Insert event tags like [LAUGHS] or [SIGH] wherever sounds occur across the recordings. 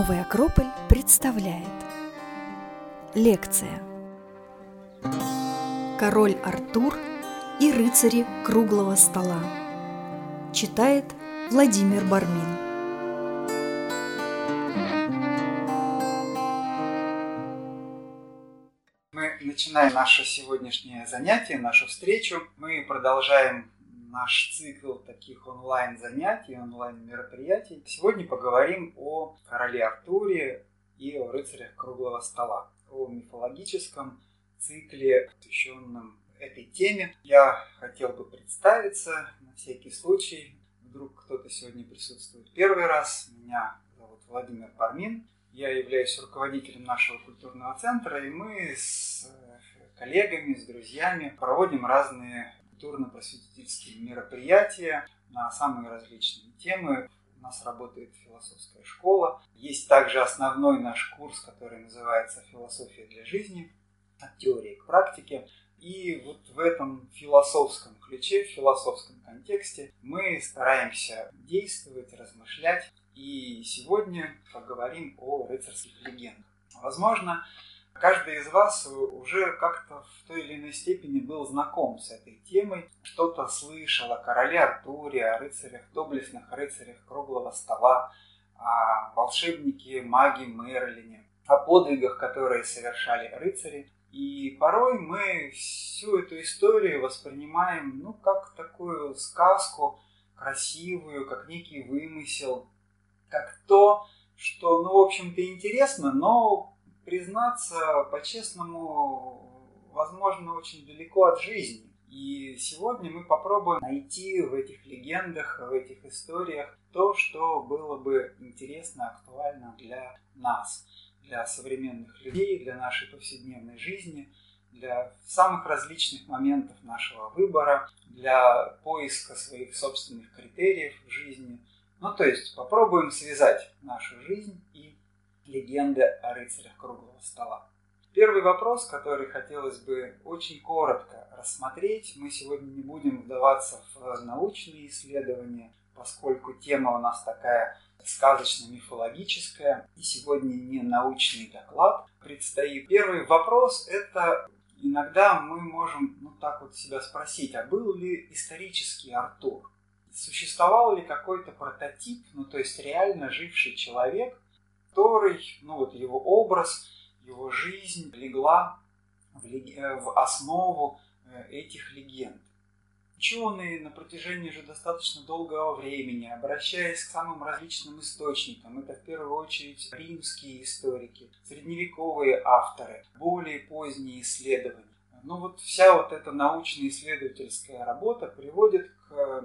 Новый Акрополь представляет. Лекция. Король Артур и рыцари круглого стола. Читает Владимир Бармин. Мы начинаем наше сегодняшнее занятие, нашу встречу. Мы продолжаем наш цикл таких онлайн-занятий, онлайн-мероприятий. Сегодня поговорим о короле Артуре и о рыцарях круглого стола, о мифологическом цикле, посвященном этой теме. Я хотел бы представиться на всякий случай. Вдруг кто-то сегодня присутствует первый раз. Меня зовут Владимир Пармин. Я являюсь руководителем нашего культурного центра, и мы с коллегами, с друзьями проводим разные культурно-просветительские мероприятия на самые различные темы. У нас работает философская школа. Есть также основной наш курс, который называется «Философия для жизни», от теории к практике. И вот в этом философском ключе, в философском контексте мы стараемся действовать, размышлять. И сегодня поговорим о рыцарских легендах. Возможно, Каждый из вас уже как-то в той или иной степени был знаком с этой темой, что-то слышал о короле Артуре, о рыцарях, доблестных рыцарях круглого стола, о волшебнике, маге Мерлине, о подвигах, которые совершали рыцари. И порой мы всю эту историю воспринимаем ну, как такую сказку красивую, как некий вымысел, как то, что, ну, в общем-то, интересно, но признаться по-честному, возможно, очень далеко от жизни. И сегодня мы попробуем найти в этих легендах, в этих историях то, что было бы интересно, актуально для нас, для современных людей, для нашей повседневной жизни, для самых различных моментов нашего выбора, для поиска своих собственных критериев в жизни. Ну, то есть попробуем связать нашу жизнь и легенды о рыцарях круглого стола. Первый вопрос, который хотелось бы очень коротко рассмотреть, мы сегодня не будем вдаваться в научные исследования, поскольку тема у нас такая сказочно-мифологическая, и сегодня не научный доклад предстоит. Первый вопрос – это иногда мы можем ну так вот себя спросить, а был ли исторический Артур? Существовал ли какой-то прототип, ну то есть реально живший человек, который, ну вот его образ, его жизнь легла в, лег... Э, в основу э, этих легенд. Ученые на протяжении уже достаточно долгого времени, обращаясь к самым различным источникам, это в первую очередь римские историки, средневековые авторы, более поздние исследования. Ну вот вся вот эта научно-исследовательская работа приводит к э,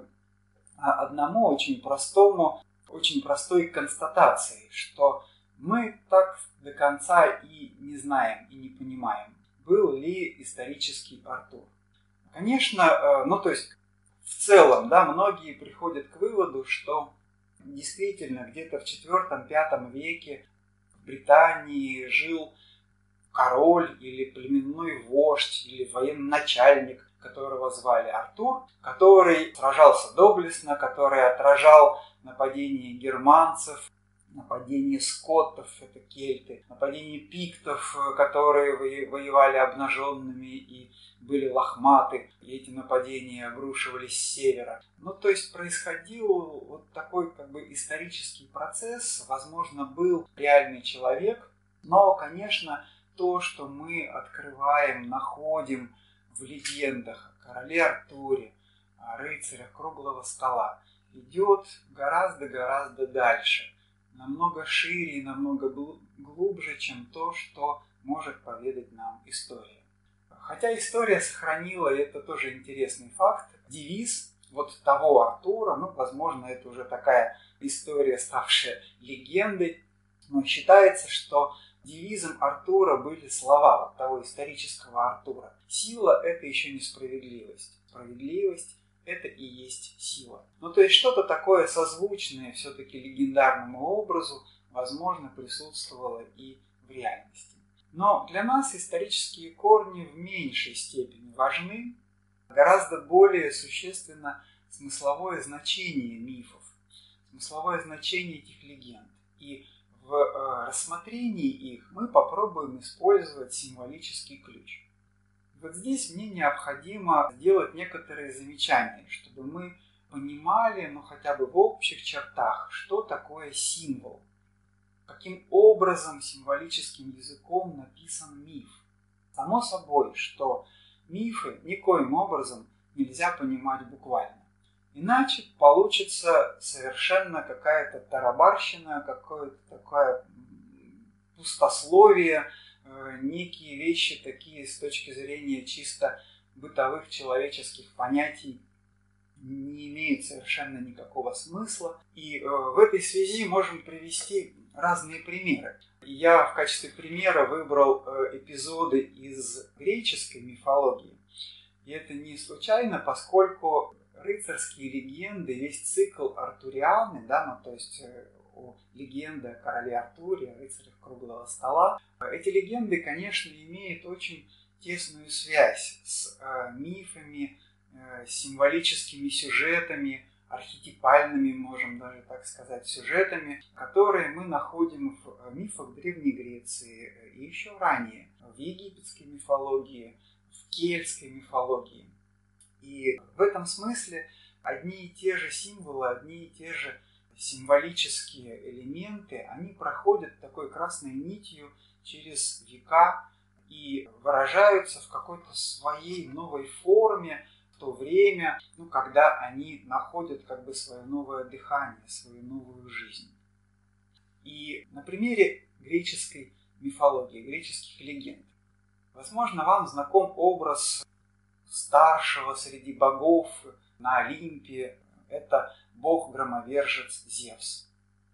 одному очень простому, очень простой констатации, что мы так до конца и не знаем, и не понимаем, был ли исторический Артур. Конечно, э, ну то есть в целом, да, многие приходят к выводу, что действительно где-то в IV-V веке в Британии жил король или племенной вождь или военачальник, которого звали Артур, который сражался доблестно, который отражал нападение германцев, нападение скоттов, это кельты, нападение пиктов, которые воевали обнаженными и были лохматы, и эти нападения обрушивались с севера. Ну, то есть происходил вот такой как бы исторический процесс, возможно, был реальный человек, но, конечно, то, что мы открываем, находим в легендах о короле Артуре, о рыцарях круглого стола, идет гораздо-гораздо дальше – намного шире и намного глубже, чем то, что может поведать нам история. Хотя история сохранила, и это тоже интересный факт, девиз вот того Артура, ну, возможно, это уже такая история, ставшая легендой, но считается, что девизом Артура были слова вот того исторического Артура. Сила – это еще не справедливость. Справедливость это и есть сила. Ну, то есть что-то такое созвучное все-таки легендарному образу, возможно, присутствовало и в реальности. Но для нас исторические корни в меньшей степени важны, гораздо более существенно смысловое значение мифов, смысловое значение этих легенд. И в э, рассмотрении их мы попробуем использовать символический ключ. Вот здесь мне необходимо сделать некоторые замечания, чтобы мы понимали, ну хотя бы в общих чертах, что такое символ, каким образом символическим языком написан миф. Само собой, что мифы никоим образом нельзя понимать буквально. Иначе получится совершенно какая-то тарабарщина, какое-то такое пустословие, некие вещи такие с точки зрения чисто бытовых человеческих понятий не имеют совершенно никакого смысла. И э, в этой связи можем привести разные примеры. Я в качестве примера выбрал э, эпизоды из греческой мифологии. И это не случайно, поскольку рыцарские легенды, весь цикл Артурианы, да, ну, то есть э, о легенде о короле Артуре, о рыцарях круглого стола, эти легенды, конечно, имеют очень тесную связь с э, мифами, э, символическими сюжетами, архетипальными, можем даже так сказать, сюжетами, которые мы находим в э, мифах Древней Греции и еще ранее, в египетской мифологии, в кельтской мифологии. И в этом смысле одни и те же символы, одни и те же символические элементы, они проходят такой красной нитью через века и выражаются в какой-то своей новой форме в то время, ну, когда они находят как бы свое новое дыхание, свою новую жизнь. И на примере греческой мифологии, греческих легенд, возможно, вам знаком образ старшего среди богов на Олимпе. Это бог-громовержец Зевс.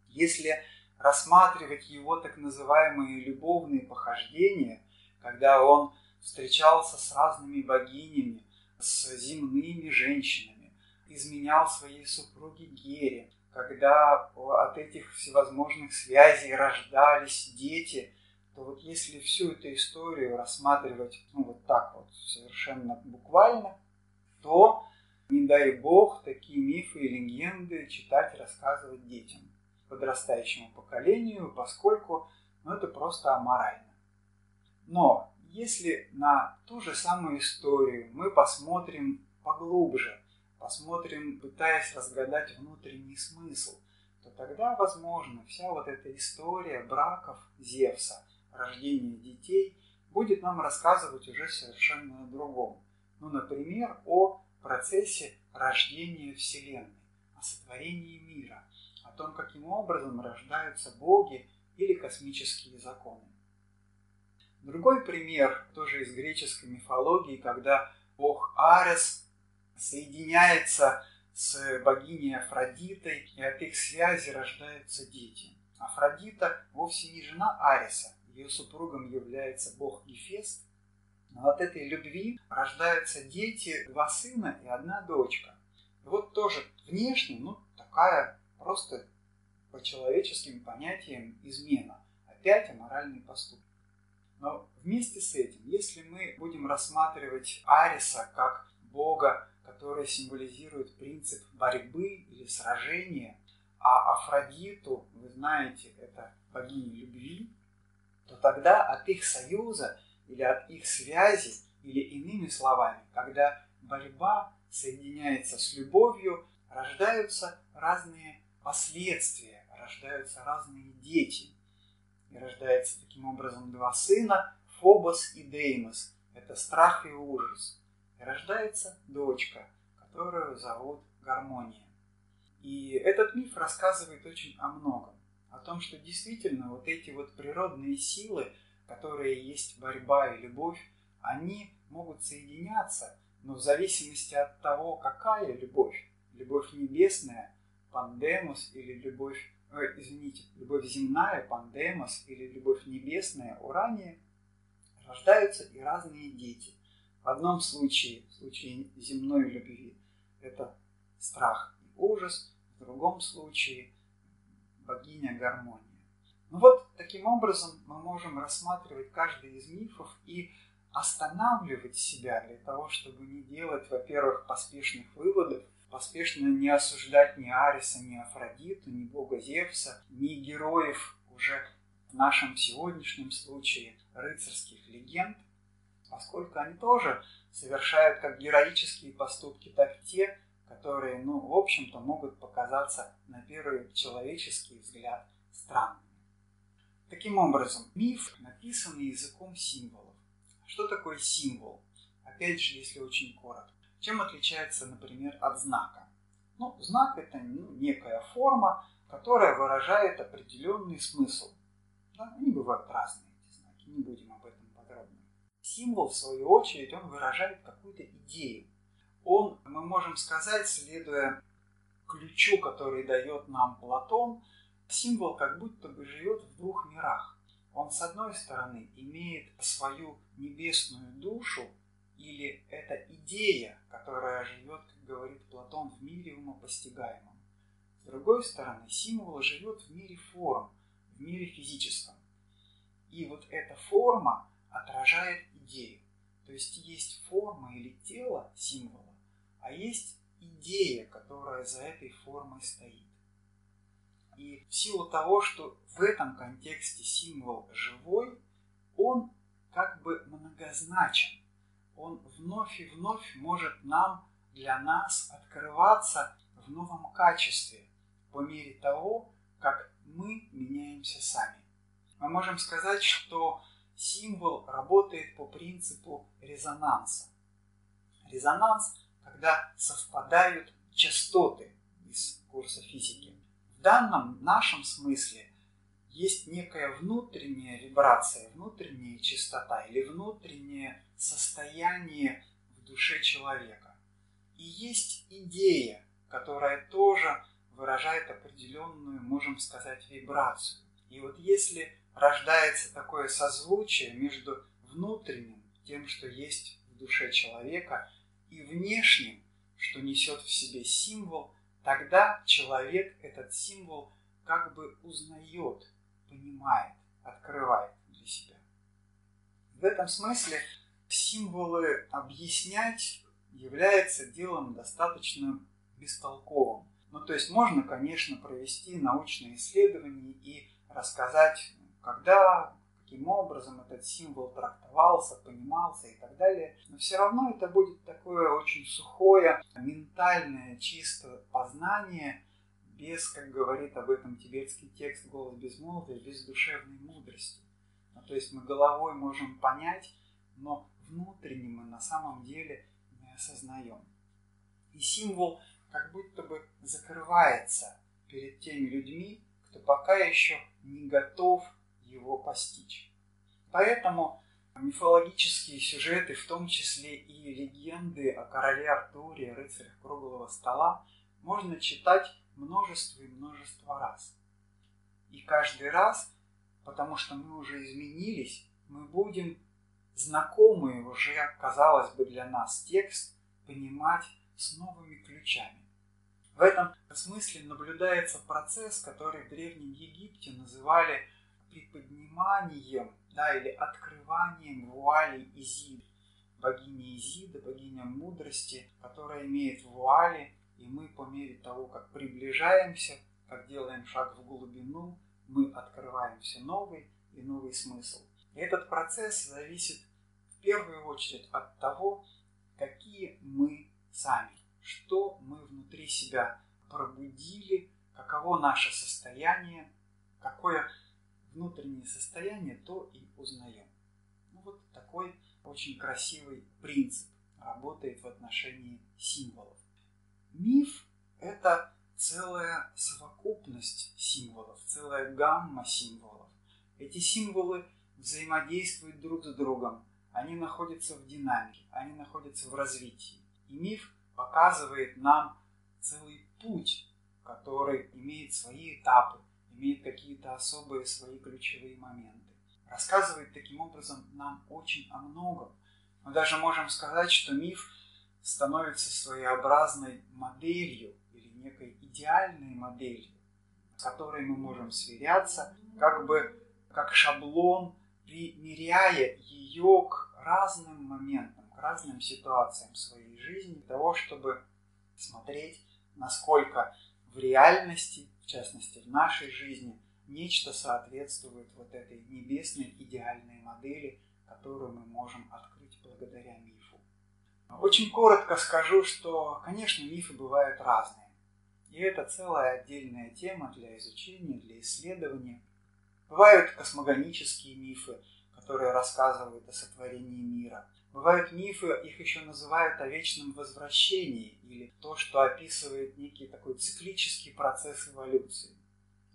Если рассматривать его так называемые любовные похождения, когда он встречался с разными богинями, с земными женщинами, изменял своей супруге Гере, когда от этих всевозможных связей рождались дети – то вот если всю эту историю рассматривать ну, вот так вот совершенно буквально, то не дай бог такие мифы и легенды читать рассказывать детям, подрастающему поколению, поскольку ну, это просто аморально. Но если на ту же самую историю мы посмотрим поглубже, посмотрим, пытаясь разгадать внутренний смысл, то тогда, возможно, вся вот эта история браков Зевса – рождения детей будет нам рассказывать уже совершенно о другом. Ну, например, о процессе рождения Вселенной, о сотворении мира, о том, каким образом рождаются боги или космические законы. Другой пример, тоже из греческой мифологии, когда бог Арес соединяется с богиней Афродитой, и от их связи рождаются дети. Афродита вовсе не жена Ариса, ее супругом является бог Гефест. Но от этой любви рождаются дети, два сына и одна дочка. И вот тоже внешне, ну, такая просто по человеческим понятиям измена. Опять аморальный поступок. Но вместе с этим, если мы будем рассматривать Ариса как бога, который символизирует принцип борьбы или сражения, а Афродиту, вы знаете, это богиня любви, то тогда от их союза или от их связи, или иными словами, когда борьба соединяется с любовью, рождаются разные последствия, рождаются разные дети. И рождается таким образом два сына, Фобос и Деймос. Это страх и ужас. И рождается дочка, которую зовут Гармония. И этот миф рассказывает очень о многом о том, что действительно вот эти вот природные силы, которые есть борьба и любовь, они могут соединяться, но в зависимости от того, какая любовь, любовь небесная, пандемус или любовь, э, извините, любовь земная, пандемус или любовь небесная, урания, рождаются и разные дети. В одном случае, в случае земной любви, это страх и ужас, в другом случае – богиня гармонии. Ну вот таким образом мы можем рассматривать каждый из мифов и останавливать себя для того, чтобы не делать, во-первых, поспешных выводов, поспешно не осуждать ни Ариса, ни Афродиту, ни бога Зевса, ни героев уже в нашем сегодняшнем случае рыцарских легенд, поскольку они тоже совершают как героические поступки, так и те, которые, ну, в общем-то, могут показаться на первый человеческий взгляд странными. Таким образом, миф написан языком символов. Что такое символ? Опять же, если очень коротко. Чем отличается, например, от знака? Ну, знак – это ну, некая форма, которая выражает определенный смысл. Да? Они бывают разные, эти знаки, не будем об этом подробно. Символ, в свою очередь, он выражает какую-то идею. Он, мы можем сказать, следуя ключу, который дает нам Платон, символ как будто бы живет в двух мирах. Он, с одной стороны, имеет свою небесную душу, или это идея, которая живет, как говорит Платон, в мире умопостигаемом. С другой стороны, символ живет в мире форм, в мире физическом. И вот эта форма отражает идею. То есть есть форма или тело символа, а есть идея, которая за этой формой стоит. И в силу того, что в этом контексте символ живой, он как бы многозначен. Он вновь и вновь может нам, для нас открываться в новом качестве, по мере того, как мы меняемся сами. Мы можем сказать, что символ работает по принципу резонанса. Резонанс, когда совпадают частоты из курса физики. В данном нашем смысле есть некая внутренняя вибрация, внутренняя частота или внутреннее состояние в душе человека. И есть идея, которая тоже выражает определенную, можем сказать, вибрацию. И вот если рождается такое созвучие между внутренним, тем, что есть в душе человека, и внешним, что несет в себе символ, тогда человек этот символ как бы узнает, понимает, открывает для себя. В этом смысле символы объяснять является делом достаточно бестолковым. Ну, то есть можно, конечно, провести научные исследования и рассказать, когда, каким образом этот символ трактовался, понимался и так далее. Но все равно это будет такое очень сухое, ментальное, чисто познание, без, как говорит об этом тибетский текст «Голос безмолвия», без душевной мудрости. Ну, то есть мы головой можем понять, но внутренне мы на самом деле не осознаем. И символ – как будто бы закрывается перед теми людьми, кто пока еще не готов его постичь. Поэтому мифологические сюжеты, в том числе и легенды о короле Артуре, рыцарях круглого стола, можно читать множество и множество раз. И каждый раз, потому что мы уже изменились, мы будем знакомый уже, казалось бы, для нас текст понимать с новыми ключами. В этом смысле наблюдается процесс, который в Древнем Египте называли приподниманием да, или открыванием вуали Изиды. Богиня Изида, богиня мудрости, которая имеет вуали, и мы по мере того, как приближаемся, как делаем шаг в глубину, мы открываем все новый и новый смысл. И этот процесс зависит в первую очередь от того, какие мы сами что мы внутри себя пробудили, каково наше состояние, какое внутреннее состояние, то и узнаем. Ну вот такой очень красивый принцип работает в отношении символов. Миф – это целая совокупность символов, целая гамма символов. Эти символы взаимодействуют друг с другом, они находятся в динамике, они находятся в развитии. И миф показывает нам целый путь, который имеет свои этапы, имеет какие-то особые свои ключевые моменты. Рассказывает таким образом нам очень о многом. Мы даже можем сказать, что миф становится своеобразной моделью или некой идеальной моделью, с которой мы можем сверяться, как бы как шаблон, примеряя ее к разным моментам разным ситуациям своей жизни, для того, чтобы смотреть, насколько в реальности, в частности в нашей жизни, нечто соответствует вот этой небесной идеальной модели, которую мы можем открыть благодаря мифу. Очень коротко скажу, что, конечно, мифы бывают разные. И это целая отдельная тема для изучения, для исследования. Бывают космогонические мифы, которые рассказывают о сотворении мира. Бывают мифы, их еще называют о вечном возвращении, или то, что описывает некий такой циклический процесс эволюции.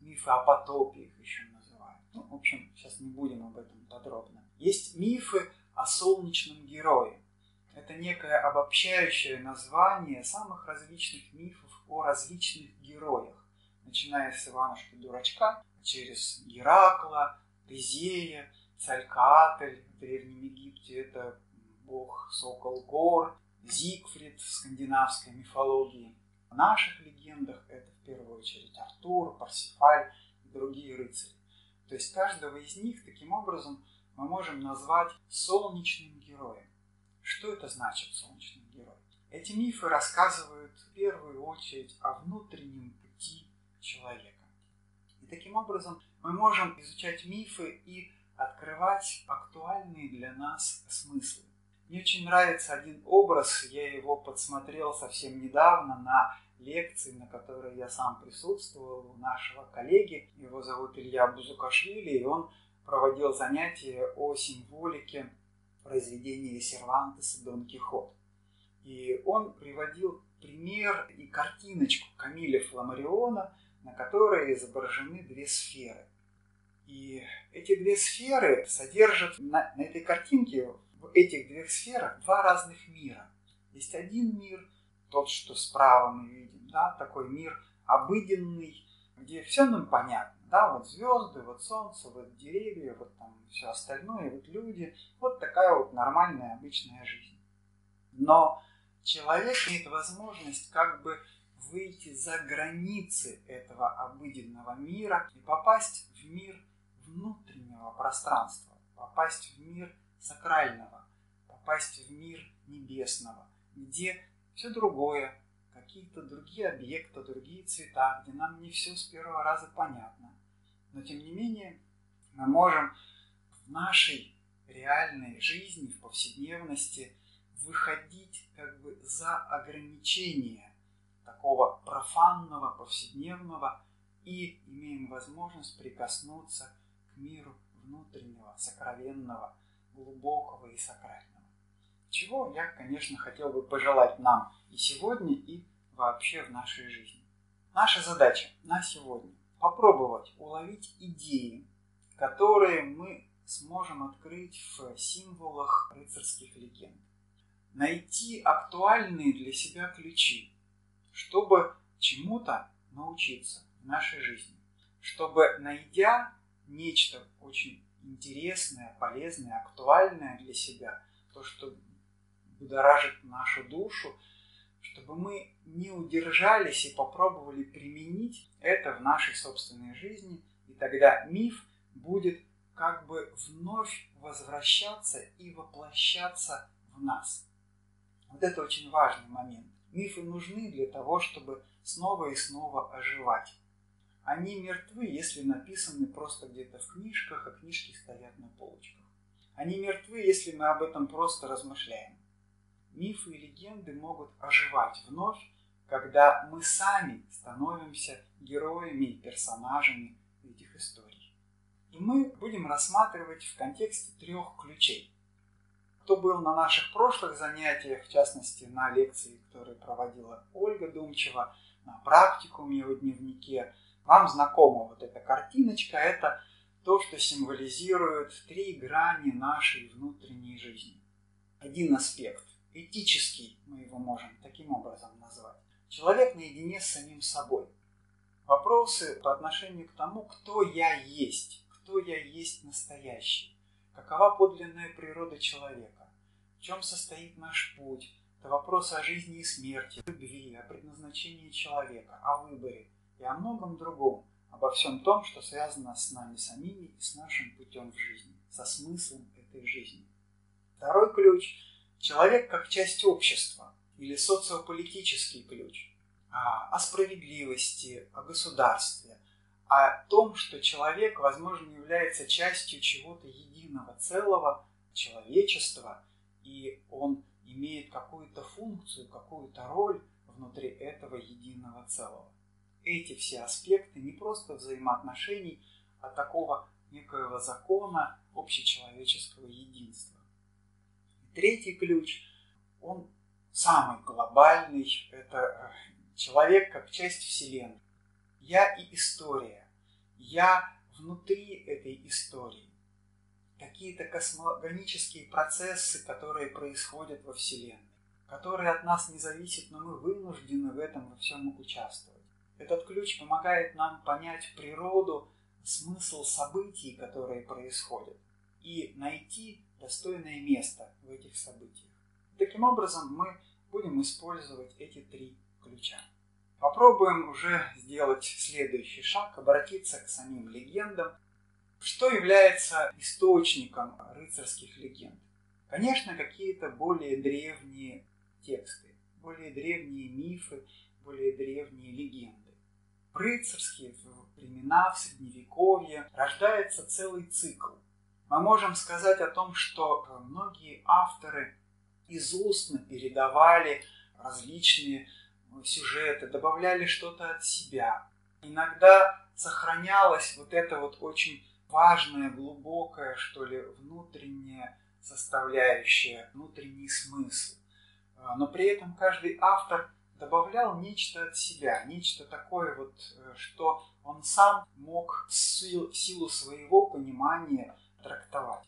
Мифы о потопе их еще называют. Ну, в общем, сейчас не будем об этом подробно. Есть мифы о солнечном герое. Это некое обобщающее название самых различных мифов о различных героях, начиная с Иванушки-дурачка, через Геракла, Тезея, Цалькаатль в Древнем Египте, это бог Сокол Гор, Зигфрид в скандинавской мифологии. В наших легендах это в первую очередь Артур, Парсифаль и другие рыцари. То есть каждого из них таким образом мы можем назвать солнечным героем. Что это значит солнечный герой? Эти мифы рассказывают в первую очередь о внутреннем пути человека. И таким образом мы можем изучать мифы и открывать актуальные для нас смыслы. Мне очень нравится один образ, я его подсмотрел совсем недавно на лекции, на которой я сам присутствовал, у нашего коллеги. Его зовут Илья Бузукашвили, и он проводил занятия о символике произведения Сервантеса «Дон Кихот». И он приводил пример и картиночку Камиля Фламариона, на которой изображены две сферы. И эти две сферы содержат на, на этой картинке в этих двух сферах два разных мира. Есть один мир, тот, что справа мы видим, да, такой мир обыденный, где все нам понятно, да, вот звезды, вот солнце, вот деревья, вот там все остальное, вот люди, вот такая вот нормальная обычная жизнь. Но человек имеет возможность как бы выйти за границы этого обыденного мира и попасть в мир внутреннего пространства, попасть в мир сакрального, попасть в мир небесного, где все другое, какие-то другие объекты, другие цвета, где нам не все с первого раза понятно. Но тем не менее мы можем в нашей реальной жизни, в повседневности выходить как бы за ограничения такого профанного, повседневного и имеем возможность прикоснуться к миру внутреннего, сокровенного, глубокого и сакрального. Чего я, конечно, хотел бы пожелать нам и сегодня, и вообще в нашей жизни. Наша задача на сегодня – попробовать уловить идеи, которые мы сможем открыть в символах рыцарских легенд. Найти актуальные для себя ключи, чтобы чему-то научиться в нашей жизни. Чтобы, найдя нечто очень интересное, полезное, актуальное для себя, то, что будоражит нашу душу, чтобы мы не удержались и попробовали применить это в нашей собственной жизни, и тогда миф будет как бы вновь возвращаться и воплощаться в нас. Вот это очень важный момент. Мифы нужны для того, чтобы снова и снова оживать. Они мертвы, если написаны просто где-то в книжках, а книжки стоят на полочках. Они мертвы, если мы об этом просто размышляем. Мифы и легенды могут оживать вновь, когда мы сами становимся героями и персонажами этих историй. И мы будем рассматривать в контексте трех ключей. Кто был на наших прошлых занятиях, в частности на лекции, которые проводила Ольга Думчева, на практикуме в дневнике – вам знакома вот эта картиночка, это то, что символизирует три грани нашей внутренней жизни. Один аспект, этический, мы его можем таким образом назвать. Человек наедине с самим собой. Вопросы по отношению к тому, кто я есть, кто я есть настоящий, какова подлинная природа человека, в чем состоит наш путь, это вопросы о жизни и смерти, любви, о предназначении человека, о выборе – и о многом другом, обо всем том, что связано с нами самими и с нашим путем в жизни, со смыслом этой жизни. Второй ключ – человек как часть общества или социополитический ключ. А, о справедливости, о государстве, о том, что человек, возможно, является частью чего-то единого целого, человечества, и он имеет какую-то функцию, какую-то роль внутри этого единого целого. Эти все аспекты не просто взаимоотношений, а такого некоего закона общечеловеческого единства. И третий ключ, он самый глобальный, это э, человек как часть Вселенной. Я и история. Я внутри этой истории. Какие-то космогонические процессы, которые происходят во Вселенной, которые от нас не зависят, но мы вынуждены в этом во всем участвовать. Этот ключ помогает нам понять природу, смысл событий, которые происходят, и найти достойное место в этих событиях. Таким образом, мы будем использовать эти три ключа. Попробуем уже сделать следующий шаг, обратиться к самим легендам. Что является источником рыцарских легенд? Конечно, какие-то более древние тексты, более древние мифы, более древние легенды. Рыцарские времена, в Средневековье рождается целый цикл. Мы можем сказать о том, что многие авторы из устно передавали различные сюжеты, добавляли что-то от себя. Иногда сохранялась вот эта вот очень важная, глубокая, что ли, внутренняя составляющая, внутренний смысл. А, но при этом каждый автор добавлял нечто от себя, нечто такое вот, э, что он сам мог в силу своего понимания трактовать.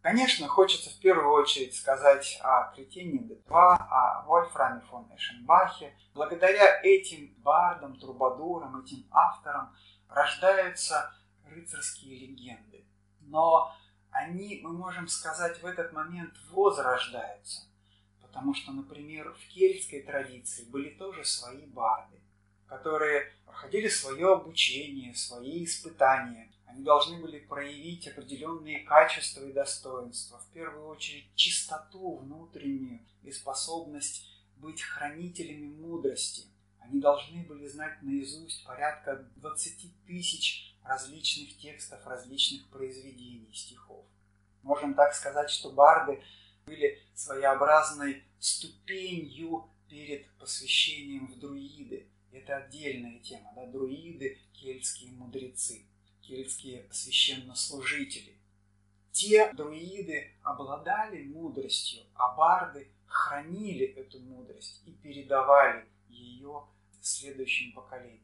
Конечно, хочется в первую очередь сказать о Кретине Д2, о Вольфраме фон Эшенбахе. Благодаря этим бардам, трубадурам, этим авторам рождаются рыцарские легенды. Но они, мы можем сказать, в этот момент возрождаются. Потому что, например, в кельтской традиции были тоже свои барды, которые проходили свое обучение, свои испытания. Они должны были проявить определенные качества и достоинства. В первую очередь чистоту внутреннюю и способность быть хранителями мудрости. Они должны были знать наизусть порядка 20 тысяч различных текстов, различных произведений, стихов. Можем так сказать, что барды были своеобразной ступенью перед посвящением в друиды. Это отдельная тема, да, друиды, кельтские мудрецы, кельтские священнослужители. Те друиды обладали мудростью, а барды хранили эту мудрость и передавали ее следующим поколениям.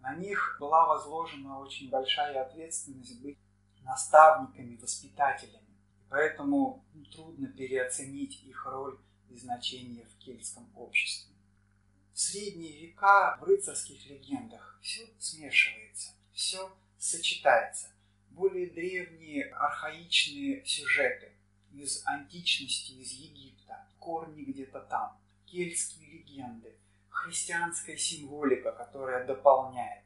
На них была возложена очень большая ответственность быть наставниками, воспитателями. Поэтому трудно переоценить их роль и значение в кельтском обществе. В средние века в рыцарских легендах все смешивается, все сочетается. Более древние архаичные сюжеты из античности, из Египта, корни где-то там, кельтские легенды, христианская символика, которая дополняет.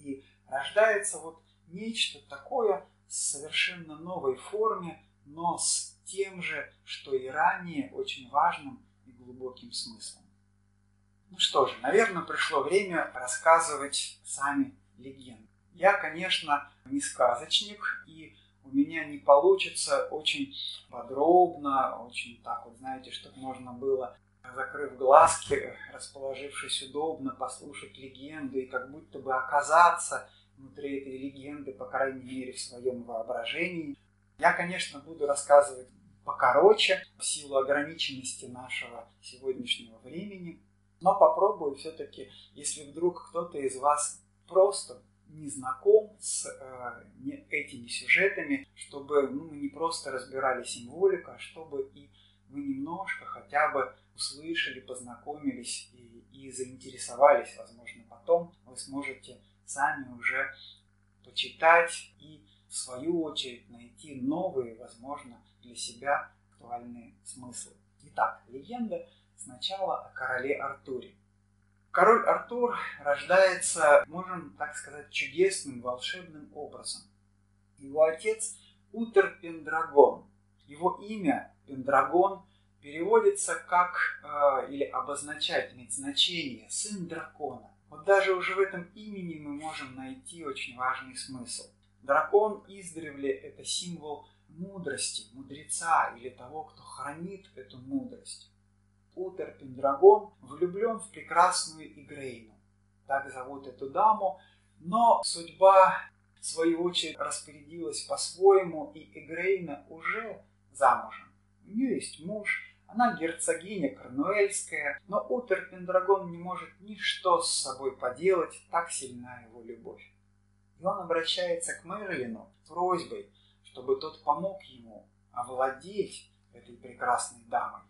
И рождается вот нечто такое в совершенно новой форме, но с тем же, что и ранее, очень важным и глубоким смыслом. Ну что же, наверное, пришло время рассказывать сами легенды. Я, конечно, не сказочник, и у меня не получится очень подробно, очень так вот, знаете, чтобы можно было, закрыв глазки, расположившись удобно, послушать легенду и как будто бы оказаться внутри этой легенды, по крайней мере, в своем воображении. Я, конечно, буду рассказывать покороче, в силу ограниченности нашего сегодняшнего времени, но попробую все-таки, если вдруг кто-то из вас просто не знаком с э, этими сюжетами, чтобы ну, мы не просто разбирали символику, а чтобы и вы немножко хотя бы услышали, познакомились и, и заинтересовались, возможно, потом вы сможете сами уже почитать и в свою очередь найти новые, возможно, для себя актуальные смыслы. Итак, легенда сначала о короле Артуре. Король Артур рождается, можем так сказать, чудесным, волшебным образом. Его отец Утер Пендрагон. Его имя Пендрагон переводится как, э, или обозначает, иметь значение, сын дракона. Вот даже уже в этом имени мы можем найти очень важный смысл. Дракон издревле – это символ мудрости, мудреца или того, кто хранит эту мудрость. Утер Пендрагон влюблен в прекрасную Игрейну. Так зовут эту даму, но судьба в свою очередь распорядилась по-своему, и Игрейна уже замужем. У нее есть муж, она герцогиня Корнуэльская, но Утер Пендрагон не может ничто с собой поделать, так сильна его любовь. И он обращается к Мерлину с просьбой, чтобы тот помог ему овладеть этой прекрасной дамой.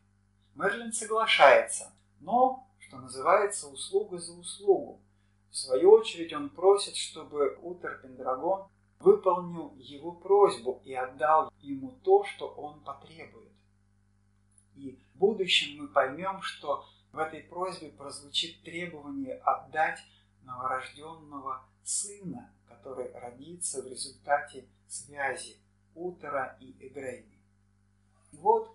Мерлин соглашается, но, что называется, услуга за услугу. В свою очередь он просит, чтобы Утер Пендрагон выполнил его просьбу и отдал ему то, что он потребует. И в будущем мы поймем, что в этой просьбе прозвучит требование отдать новорожденного сына, который родится в результате связи Утера и Эгрейни. И вот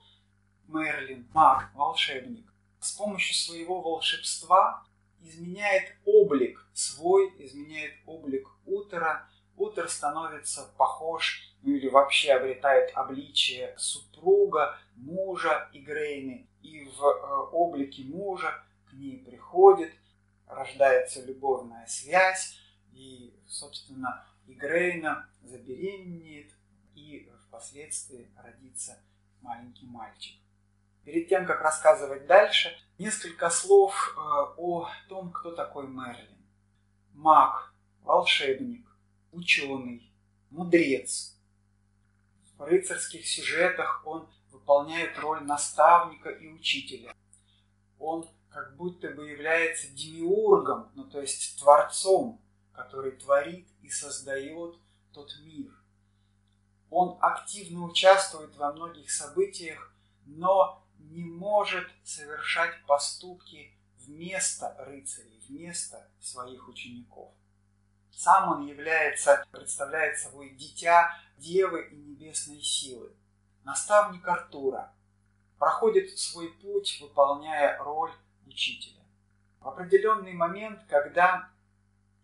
Мерлин, маг, волшебник, с помощью своего волшебства изменяет облик свой, изменяет облик Утера. Утер становится похож, ну или вообще обретает обличие супруга, мужа Игрейны. И в э, облике мужа к ней приходит, рождается любовная связь, и, собственно, Игрейна забеременеет, и впоследствии родится маленький мальчик. Перед тем, как рассказывать дальше, несколько слов э, о том, кто такой Мерлин. Маг, волшебник, ученый, мудрец. В рыцарских сюжетах он выполняет роль наставника и учителя. Он как будто бы является демиургом, ну то есть творцом, который творит и создает тот мир. Он активно участвует во многих событиях, но не может совершать поступки вместо рыцарей, вместо своих учеников. Сам он является, представляет собой дитя Девы и Небесной силы. Наставник Артура проходит свой путь, выполняя роль учителя. В определенный момент, когда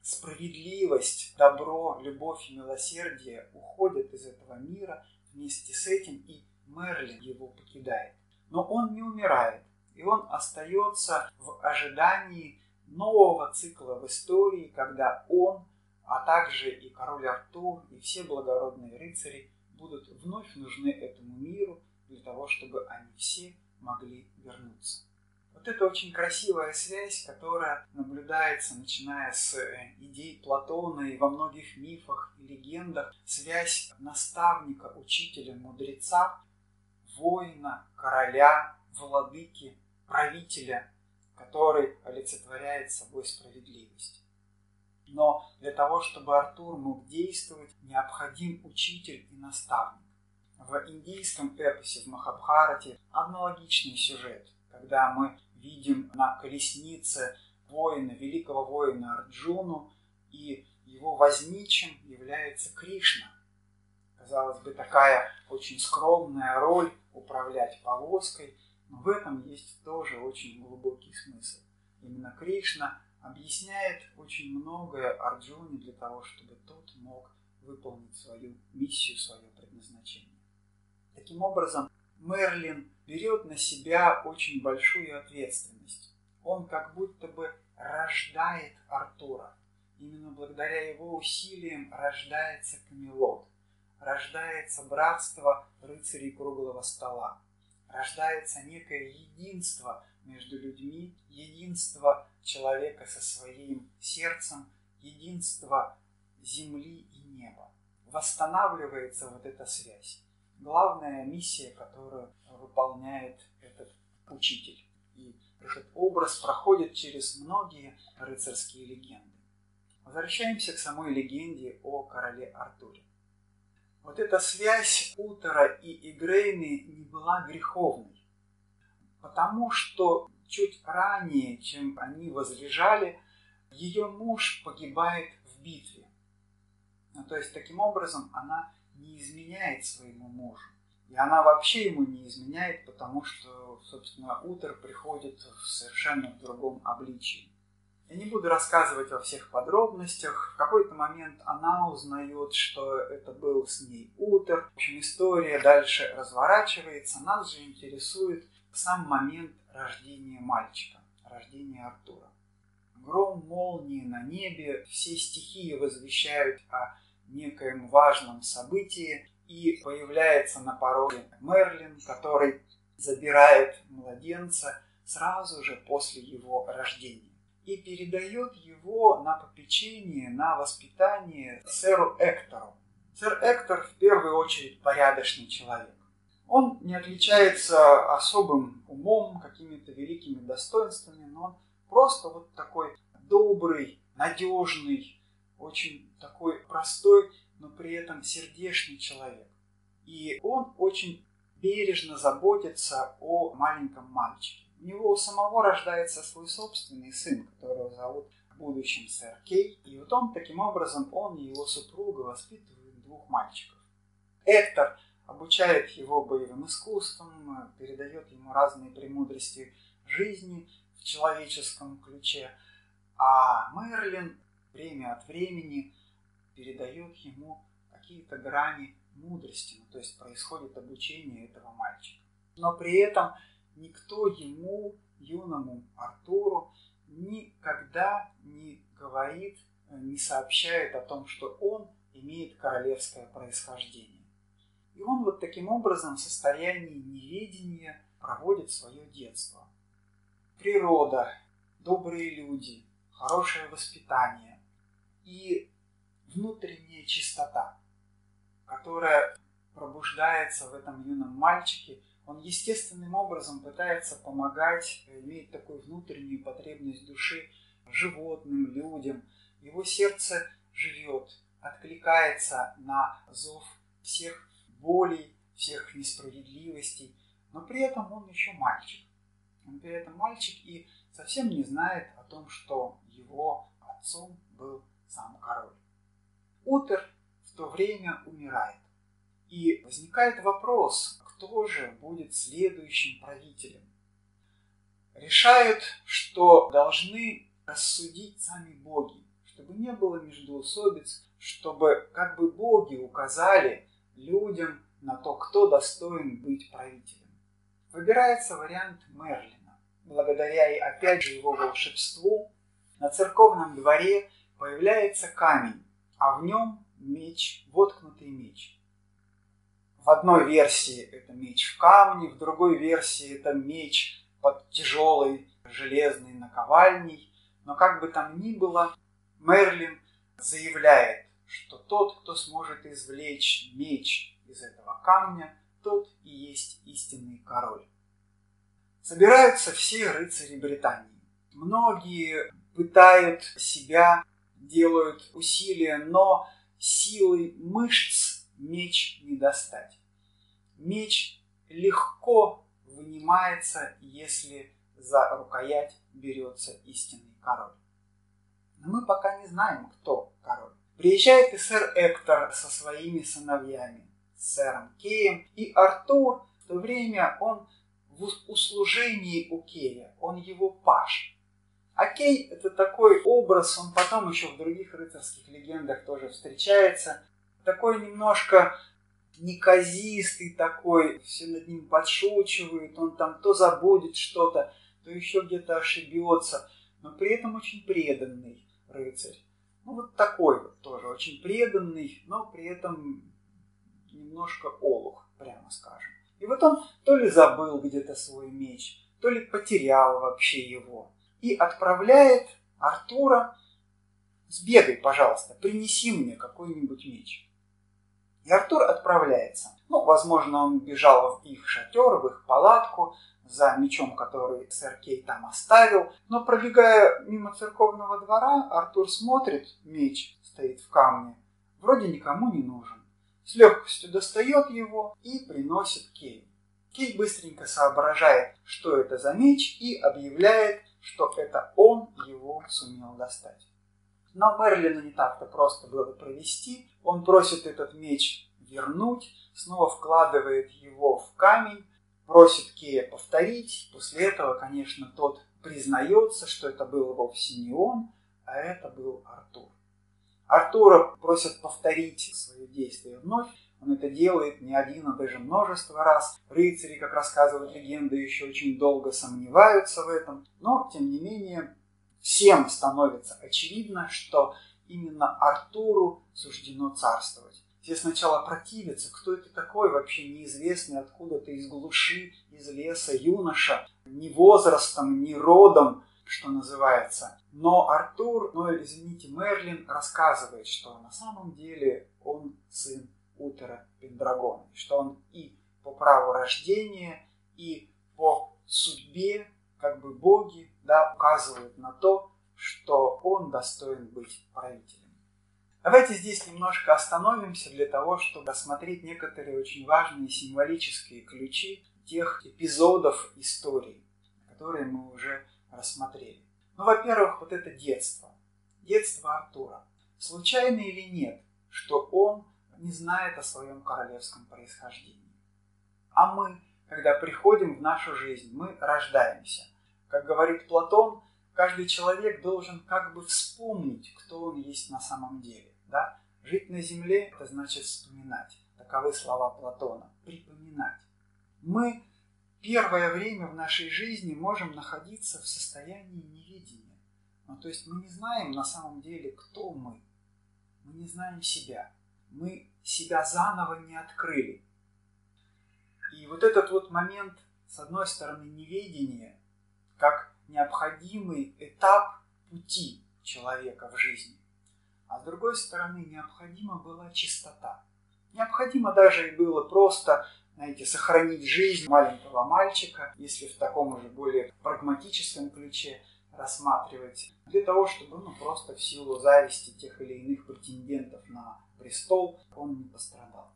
справедливость, добро, любовь и милосердие уходят из этого мира, вместе с этим и Мерлин его покидает но он не умирает, и он остается в ожидании нового цикла в истории, когда он, а также и король Артур, и все благородные рыцари будут вновь нужны этому миру для того, чтобы они все могли вернуться. Вот это очень красивая связь, которая наблюдается, начиная с э, идей Платона и во многих мифах и легендах, связь наставника, учителя, мудреца воина, короля, владыки, правителя, который олицетворяет собой справедливость. Но для того, чтобы Артур мог действовать, необходим учитель и наставник. В индийском эпосе, в Махабхарате, аналогичный сюжет, когда мы видим на колеснице воина, великого воина Арджуну, и его возничим является Кришна. Казалось бы, такая очень скромная роль управлять повозкой, но в этом есть тоже очень глубокий смысл. Именно Кришна объясняет очень многое Арджуне для того, чтобы тот мог выполнить свою миссию, свое предназначение. Таким образом, Мерлин берет на себя очень большую ответственность. Он как будто бы рождает Артура. Именно благодаря его усилиям рождается Камелот рождается братство рыцарей круглого стола, рождается некое единство между людьми, единство человека со своим сердцем, единство земли и неба. Восстанавливается вот эта связь. Главная миссия, которую выполняет этот учитель. И этот образ проходит через многие рыцарские легенды. Возвращаемся к самой легенде о короле Артуре. Вот эта связь Утера и Игрейны не была греховной, потому что чуть ранее, чем они возлежали, ее муж погибает в битве. Ну, то есть, таким образом, она не изменяет своему мужу. И она вообще ему не изменяет, потому что, собственно, Утер приходит в совершенно другом обличии. Я не буду рассказывать во всех подробностях. В какой-то момент она узнает, что это был с ней Утер. В общем, история дальше разворачивается. Нас же интересует сам момент рождения мальчика, рождения Артура. Гром, молнии на небе, все стихии возвещают о некоем важном событии, и появляется на пороге Мерлин, который забирает младенца сразу же после его рождения и передает его на попечение, на воспитание сэру Эктору. Сэр Эктор в первую очередь порядочный человек. Он не отличается особым умом, какими-то великими достоинствами, но он просто вот такой добрый, надежный, очень такой простой, но при этом сердечный человек. И он очень бережно заботится о маленьком мальчике. У него у самого рождается свой собственный сын, которого зовут в будущем сэр Кей. И вот он таким образом, он и его супруга воспитывают двух мальчиков. Эктор обучает его боевым искусствам, передает ему разные премудрости жизни в человеческом ключе. А Мерлин время от времени передает ему какие-то грани мудрости, ну, то есть происходит обучение этого мальчика. Но при этом никто ему, юному Артуру, никогда не говорит, не сообщает о том, что он имеет королевское происхождение. И он вот таким образом в состоянии неведения проводит свое детство. Природа, добрые люди, хорошее воспитание и внутренняя чистота, которая пробуждается в этом юном мальчике – он естественным образом пытается помогать, имеет такую внутреннюю потребность души животным, людям. Его сердце живет, откликается на зов всех болей, всех несправедливостей, но при этом он еще мальчик. Он при этом мальчик и совсем не знает о том, что его отцом был сам король. Утер в то время умирает. И возникает вопрос, кто же будет следующим правителем. Решают, что должны рассудить сами боги, чтобы не было междоусобиц, чтобы как бы боги указали людям на то, кто достоин быть правителем. Выбирается вариант Мерлина. Благодаря и опять же его волшебству на церковном дворе появляется камень, а в нем меч, воткнутый меч. В одной версии это меч в камне, в другой версии это меч под тяжелой железной наковальней. Но как бы там ни было, Мерлин заявляет, что тот, кто сможет извлечь меч из этого камня, тот и есть истинный король. Собираются все рыцари Британии. Многие пытают себя, делают усилия, но силой мышц меч не достать. Меч легко вынимается, если за рукоять берется истинный король. Но мы пока не знаем, кто король. Приезжает и сэр Эктор со своими сыновьями, сэром Кеем, и Артур в то время он в услужении у Кея, он его паш. А Кей это такой образ, он потом еще в других рыцарских легендах тоже встречается, такой немножко неказистый такой, все над ним подшучивают, он там то забудет что-то, то еще где-то ошибется, но при этом очень преданный рыцарь. Ну вот такой вот тоже, очень преданный, но при этом немножко олух, прямо скажем. И вот он то ли забыл где-то свой меч, то ли потерял вообще его. И отправляет Артура, сбегай, пожалуйста, принеси мне какой-нибудь меч. И Артур отправляется. Ну, возможно, он бежал в их шатер, в их палатку, за мечом, который сэр Кей там оставил. Но пробегая мимо церковного двора, Артур смотрит, меч стоит в камне, вроде никому не нужен. С легкостью достает его и приносит Кей. Кей быстренько соображает, что это за меч, и объявляет, что это он его сумел достать. Но Мерлину не так-то просто было провести. Он просит этот меч вернуть, снова вкладывает его в камень, просит Кея повторить. После этого, конечно, тот признается, что это был вовсе не он, а это был Артур. Артура просят повторить свое действие вновь. Он это делает не один, а даже множество раз. Рыцари, как рассказывают легенды, еще очень долго сомневаются в этом. Но, тем не менее, всем становится очевидно, что именно Артуру суждено царствовать. Все сначала противятся, кто это такой вообще неизвестный, откуда-то из глуши, из леса юноша, ни возрастом, ни родом, что называется. Но Артур, ну извините, Мерлин рассказывает, что на самом деле он сын Утера Пендрагона, что он и по праву рождения, и по судьбе, как бы боги, да, указывают на то, что он достоин быть правителем. Давайте здесь немножко остановимся для того, чтобы рассмотреть некоторые очень важные символические ключи тех эпизодов истории, которые мы уже рассмотрели. Ну, во-первых, вот это детство. Детство Артура. Случайно или нет, что он не знает о своем королевском происхождении. А мы, когда приходим в нашу жизнь, мы рождаемся. Как говорит Платон, каждый человек должен как бы вспомнить, кто он есть на самом деле. Да? Жить на земле – это значит вспоминать. Таковы слова Платона. Припоминать. Мы первое время в нашей жизни можем находиться в состоянии неведения. Ну, то есть мы не знаем на самом деле, кто мы. Мы не знаем себя. Мы себя заново не открыли. И вот этот вот момент, с одной стороны, неведения, как необходимый этап пути человека в жизни. А с другой стороны, необходима была чистота. Необходимо даже и было просто, знаете, сохранить жизнь маленького мальчика, если в таком уже более прагматическом ключе рассматривать, для того, чтобы ну, просто в силу зависти тех или иных претендентов на престол он не пострадал.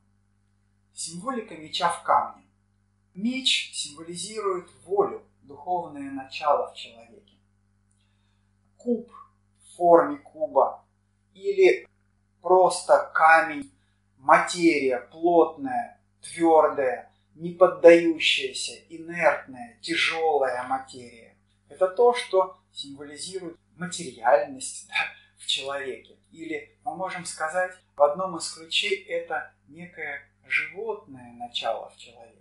Символика меча в камне. Меч символизирует волю, духовное начало в человеке. Куб в форме куба или просто камень, материя плотная, твердая, не поддающаяся, инертная, тяжелая материя. Это то, что символизирует материальность да, в человеке. Или мы можем сказать, в одном из ключей это некое животное начало в человеке.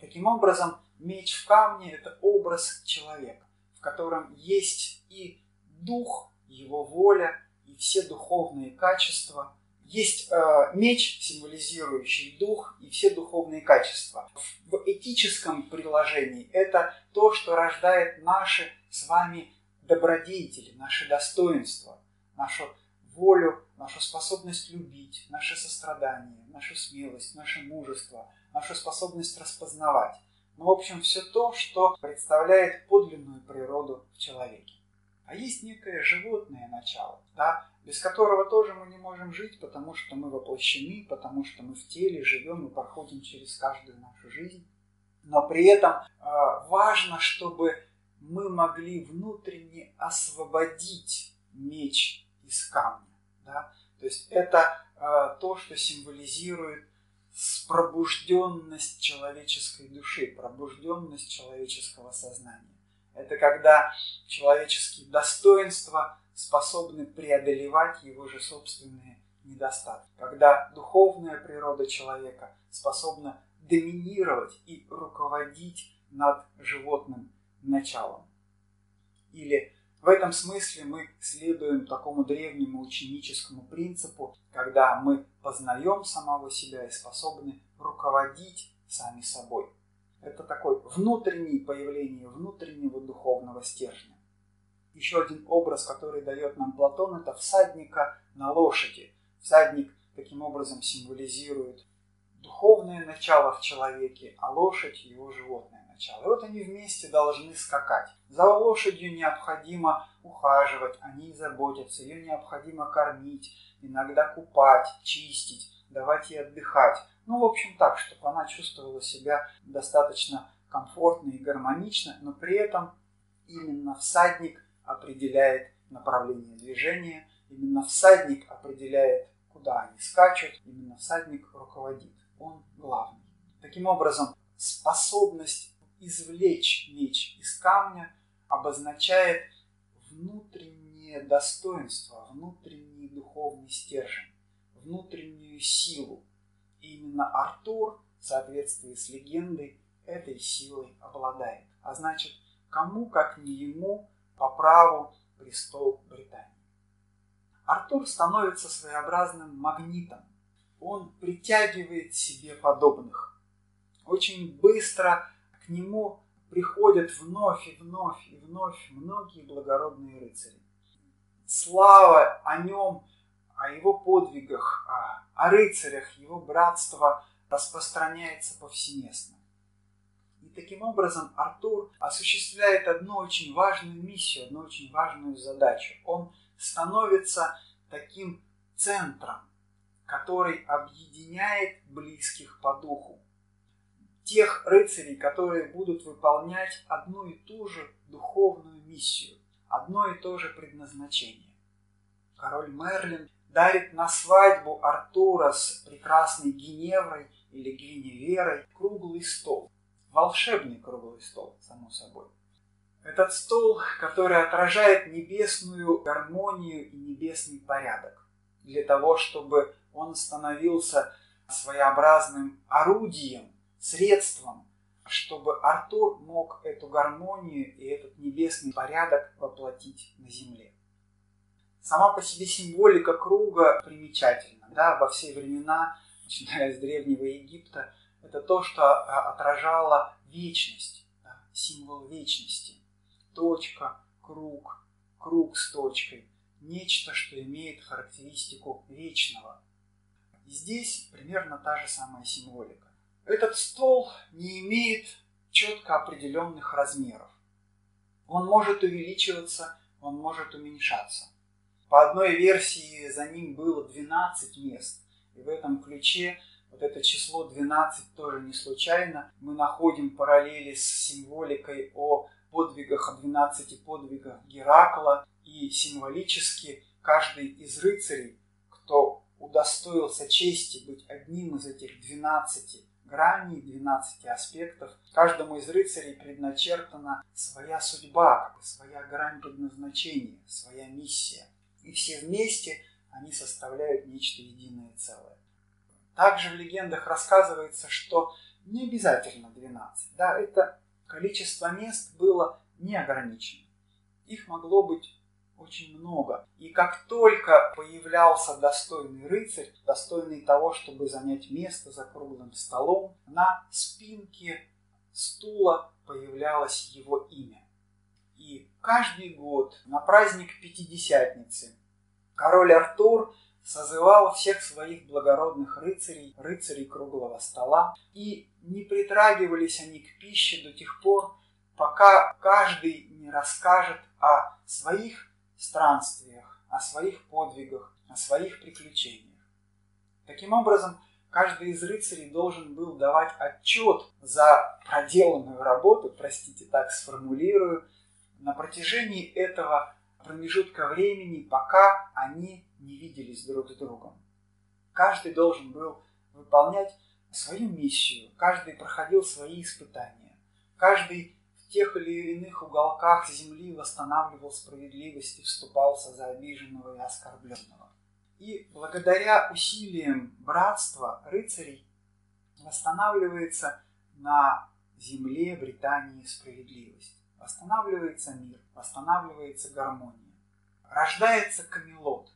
Таким образом, меч в камне – это образ человека, в котором есть и дух, его воля, и все духовные качества. Есть э, меч, символизирующий дух, и все духовные качества. В этическом приложении это то, что рождает наши с вами добродетели, наши достоинства, нашу волю, нашу способность любить, наше сострадание, нашу смелость, наше мужество, нашу способность распознавать. Ну, в общем, все то, что представляет подлинную природу в человеке. А есть некое животное начало, да, без которого тоже мы не можем жить, потому что мы воплощены, потому что мы в теле живем и проходим через каждую нашу жизнь. Но при этом э, важно, чтобы мы могли внутренне освободить меч из камня. Да? То есть это э, то, что символизирует пробужденность человеческой души, пробужденность человеческого сознания. Это когда человеческие достоинства способны преодолевать его же собственные недостатки. Когда духовная природа человека способна доминировать и руководить над животным началом. Или в этом смысле мы следуем такому древнему ученическому принципу, когда мы познаем самого себя и способны руководить сами собой. Это такое внутреннее появление внутреннего духовного стержня. Еще один образ, который дает нам Платон, это всадника на лошади. Всадник таким образом символизирует духовное начало в человеке, а лошадь его животное начало. И вот они вместе должны скакать. За лошадью необходимо ухаживать, о ней заботиться, ее необходимо кормить, иногда купать, чистить, давать ей отдыхать. Ну, в общем, так, чтобы она чувствовала себя достаточно комфортно и гармонично, но при этом именно всадник определяет направление движения, именно всадник определяет, куда они скачут, именно всадник руководит, он главный. Таким образом, способность извлечь меч из камня, обозначает внутреннее достоинство, внутренний духовный стержень, внутреннюю силу. И именно Артур, в соответствии с легендой, этой силой обладает. А значит, кому, как не ему, по праву престол Британии. Артур становится своеобразным магнитом. Он притягивает себе подобных. Очень быстро к нему приходят вновь и вновь и вновь многие благородные рыцари. Слава о нем, о его подвигах, о, о рыцарях, его братство распространяется повсеместно. И таким образом Артур осуществляет одну очень важную миссию, одну очень важную задачу. Он становится таким центром, который объединяет близких по духу тех рыцарей, которые будут выполнять одну и ту же духовную миссию, одно и то же предназначение. Король Мерлин дарит на свадьбу Артура с прекрасной Геневрой или Гвиневерой круглый стол. Волшебный круглый стол, само собой. Этот стол, который отражает небесную гармонию и небесный порядок, для того, чтобы он становился своеобразным орудием средством, чтобы Артур мог эту гармонию и этот небесный порядок воплотить на земле. Сама по себе символика круга примечательна. Да, во все времена, начиная с Древнего Египта, это то, что а, отражало вечность, да, символ вечности. Точка, круг, круг с точкой. Нечто, что имеет характеристику вечного. И здесь примерно та же самая символика. Этот стол не имеет четко определенных размеров. Он может увеличиваться, он может уменьшаться. По одной версии за ним было 12 мест. И в этом ключе вот это число 12 тоже не случайно. Мы находим параллели с символикой о подвигах, о 12 подвигах Геракла. И символически каждый из рыцарей, кто удостоился чести быть одним из этих 12 граней, 12 аспектов. Каждому из рыцарей предначертана своя судьба, своя грань предназначения, своя миссия. И все вместе они составляют нечто единое целое. Также в легендах рассказывается, что не обязательно 12. Да, это количество мест было неограничено. Их могло быть очень много. И как только появлялся достойный рыцарь, достойный того, чтобы занять место за круглым столом, на спинке стула появлялось его имя. И каждый год на праздник Пятидесятницы король Артур созывал всех своих благородных рыцарей, рыцарей круглого стола, и не притрагивались они к пище до тех пор, пока каждый не расскажет о своих странствиях, о своих подвигах, о своих приключениях. Таким образом, каждый из рыцарей должен был давать отчет за проделанную работу, простите, так сформулирую, на протяжении этого промежутка времени, пока они не виделись друг с другом. Каждый должен был выполнять свою миссию, каждый проходил свои испытания, каждый тех или иных уголках земли восстанавливал справедливость и вступался за обиженного и оскорбленного. И благодаря усилиям братства рыцарей восстанавливается на земле Британии справедливость. Восстанавливается мир, восстанавливается гармония. Рождается Камелот.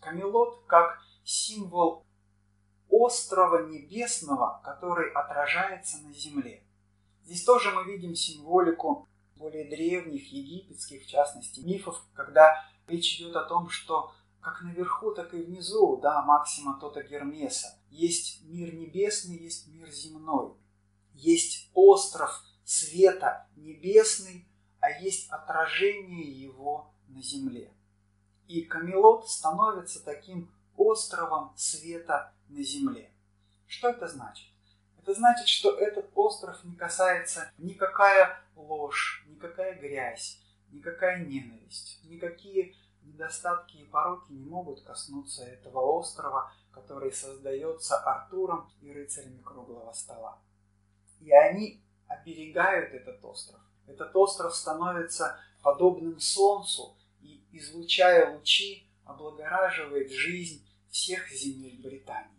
Камелот как символ острова небесного, который отражается на земле – Здесь тоже мы видим символику более древних, египетских, в частности, мифов, когда речь идет о том, что как наверху, так и внизу, да, максима Тота Гермеса, есть мир небесный, есть мир земной, есть остров света небесный, а есть отражение его на земле. И Камелот становится таким островом света на земле. Что это значит? Это значит, что этот остров не касается никакая ложь, никакая грязь, никакая ненависть, никакие недостатки и пороки не могут коснуться этого острова, который создается Артуром и рыцарями круглого стола. И они оберегают этот остров. Этот остров становится подобным солнцу и, излучая лучи, облагораживает жизнь всех земель Британии.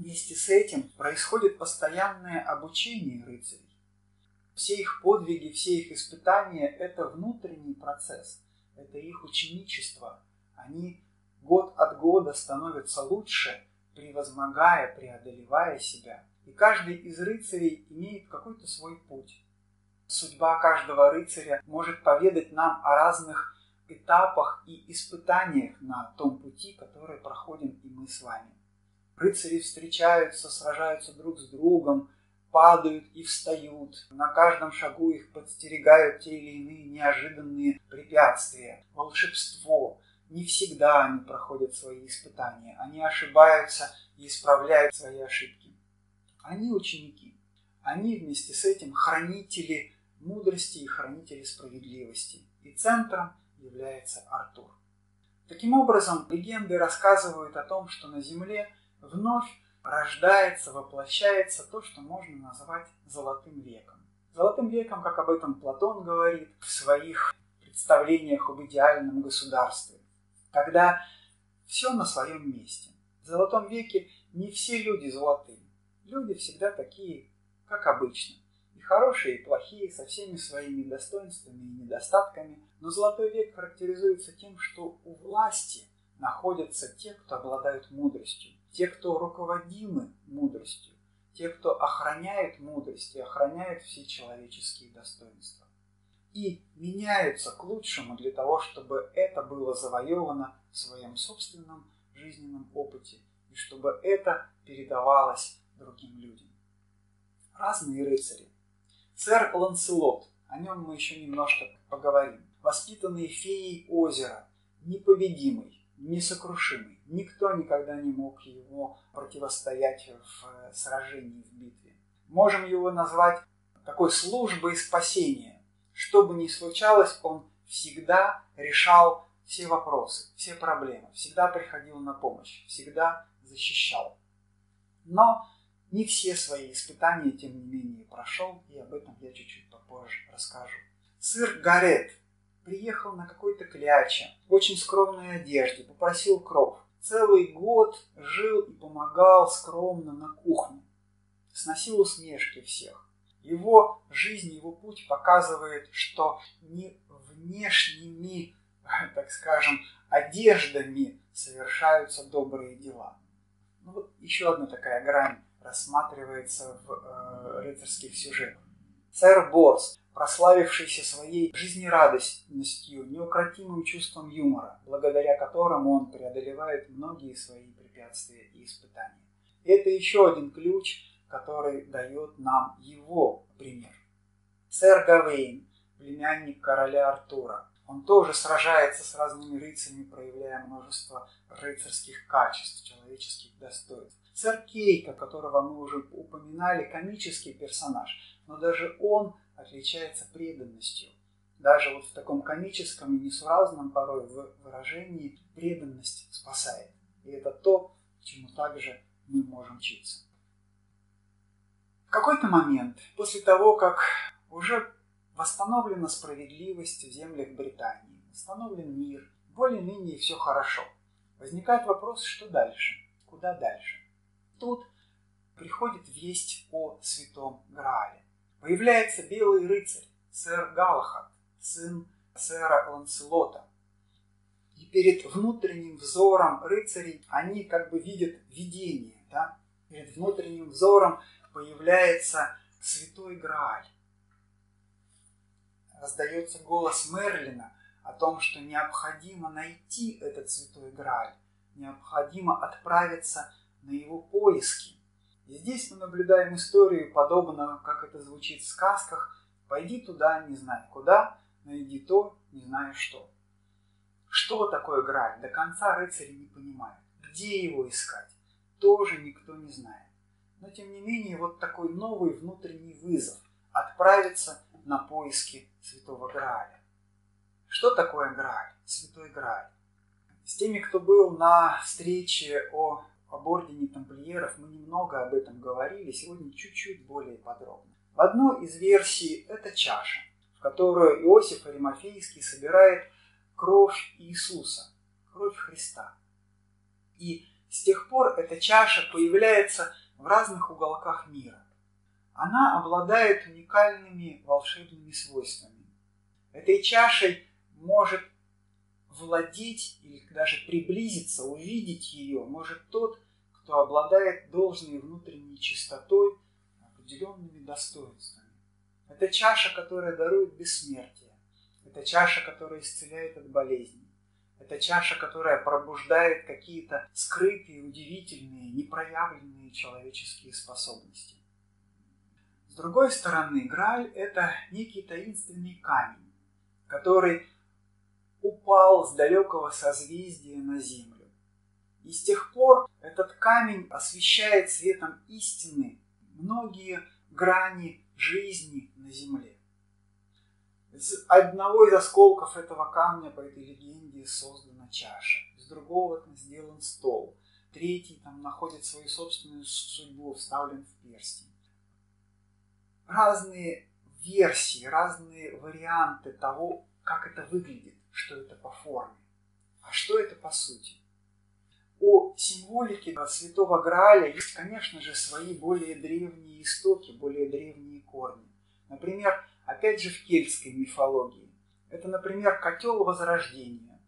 Вместе с этим происходит постоянное обучение рыцарей. Все их подвиги, все их испытания – это внутренний процесс, это их ученичество. Они год от года становятся лучше, превозмогая, преодолевая себя. И каждый из рыцарей имеет какой-то свой путь. Судьба каждого рыцаря может поведать нам о разных этапах и испытаниях на том пути, который проходим и мы с вами. Рыцари встречаются, сражаются друг с другом, падают и встают. На каждом шагу их подстерегают те или иные неожиданные препятствия. Волшебство. Не всегда они проходят свои испытания. Они ошибаются и исправляют свои ошибки. Они ученики. Они вместе с этим хранители мудрости и хранители справедливости. И центром является Артур. Таким образом, легенды рассказывают о том, что на Земле вновь рождается, воплощается то, что можно назвать золотым веком. Золотым веком, как об этом Платон говорит в своих представлениях об идеальном государстве, когда все на своем месте. В золотом веке не все люди золотые. Люди всегда такие, как обычно. И хорошие, и плохие, со всеми своими достоинствами и недостатками. Но золотой век характеризуется тем, что у власти находятся те, кто обладают мудростью те, кто руководимы мудростью, те, кто охраняет мудрость и охраняет все человеческие достоинства. И меняются к лучшему для того, чтобы это было завоевано в своем собственном жизненном опыте и чтобы это передавалось другим людям. Разные рыцари. Сэр Ланселот, о нем мы еще немножко поговорим. Воспитанный феей озера, непобедимый, несокрушимый. Никто никогда не мог ему противостоять в э, сражении, в битве. Можем его назвать такой службой спасения. Что бы ни случалось, он всегда решал все вопросы, все проблемы, всегда приходил на помощь, всегда защищал. Но не все свои испытания, тем не менее, прошел, и об этом я чуть-чуть попозже расскажу. Сыр Гарет приехал на какой-то кляче, в очень скромной одежде, попросил кров. Целый год жил и помогал скромно на кухне. Сносил усмешки всех. Его жизнь, его путь показывает, что не внешними, [LAUGHS] так скажем, одеждами совершаются добрые дела. Ну вот еще одна такая грань рассматривается в э, рыцарских сюжетах. Сэр Борс прославившийся своей жизнерадостностью, неукротимым чувством юмора, благодаря которому он преодолевает многие свои препятствия и испытания. Это еще один ключ, который дает нам его пример. Сэр Гавейн, племянник короля Артура, он тоже сражается с разными рыцарями, проявляя множество рыцарских качеств, человеческих достоинств. Сэр Кейка, которого мы уже упоминали, комический персонаж, но даже он отличается преданностью. Даже вот в таком комическом и несуразном порой выражении преданность спасает. И это то, чему также мы можем учиться. В какой-то момент, после того, как уже восстановлена справедливость в землях Британии, восстановлен мир, более-менее все хорошо, возникает вопрос, что дальше, куда дальше. Тут приходит весть о Святом Граале появляется белый рыцарь, сэр Галахад, сын сэра Ланселота. И перед внутренним взором рыцарей они как бы видят видение. Да? Перед внутренним взором появляется святой Грааль. Раздается голос Мерлина о том, что необходимо найти этот святой Грааль, необходимо отправиться на его поиски. Здесь мы наблюдаем историю, подобную, как это звучит в сказках. Пойди туда, не знаю куда, найди то, не знаю что. Что такое Грааль? До конца рыцари не понимают. Где его искать? Тоже никто не знает. Но тем не менее, вот такой новый внутренний вызов – отправиться на поиски Святого Грааля. Что такое Грааль? Святой Грааль. С теми, кто был на встрече о об ордене тамплиеров мы немного об этом говорили, сегодня чуть-чуть более подробно. В одной из версий это чаша, в которую Иосиф Аримафейский собирает кровь Иисуса, кровь Христа. И с тех пор эта чаша появляется в разных уголках мира. Она обладает уникальными волшебными свойствами. Этой чашей может владеть или даже приблизиться, увидеть ее может тот, кто обладает должной внутренней чистотой, определенными достоинствами. Это чаша, которая дарует бессмертие. Это чаша, которая исцеляет от болезней. Это чаша, которая пробуждает какие-то скрытые, удивительные, непроявленные человеческие способности. С другой стороны, Грааль – это некий таинственный камень, который упал с далекого созвездия на землю. И с тех пор этот камень освещает светом истины многие грани жизни на земле. Из одного из осколков этого камня по этой легенде создана чаша, из другого сделан стол, третий там находит свою собственную судьбу, вставлен в перстень. Разные версии, разные варианты того, как это выглядит, что это по форме, а что это по сути. У символики Святого Грааля есть, конечно же, свои более древние истоки, более древние корни. Например, опять же в кельтской мифологии. Это, например, котел возрождения,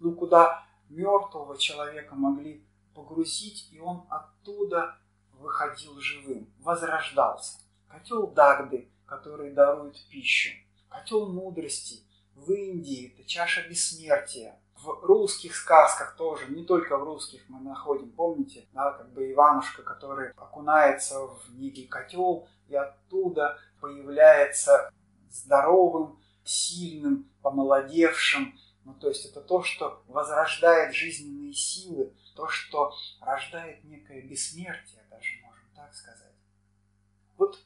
ну, куда мертвого человека могли погрузить, и он оттуда выходил живым, возрождался. Котел Дагды, который дарует пищу. Котел мудрости в Индии, это чаша бессмертия. В русских сказках тоже, не только в русских мы находим, помните, да, как бы Иванушка, который окунается в некий котел, и оттуда появляется здоровым, сильным, помолодевшим. Ну, то есть это то, что возрождает жизненные силы, то, что рождает некое бессмертие, даже можем так сказать. Вот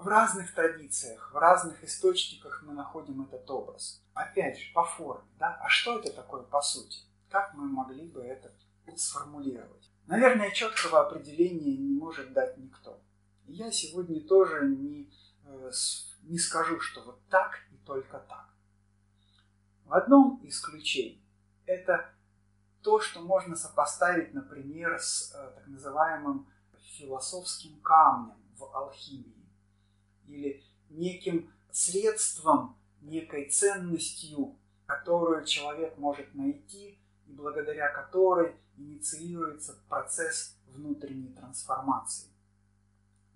в разных традициях, в разных источниках мы находим этот образ. Опять же, по форме. Да? А что это такое по сути? Как мы могли бы это сформулировать? Наверное, четкого определения не может дать никто. И я сегодня тоже не Э, не скажу, что вот так и только так. В одном из ключей это то, что можно сопоставить, например, с э, так называемым философским камнем в алхимии или неким средством, некой ценностью, которую человек может найти и благодаря которой инициируется процесс внутренней трансформации.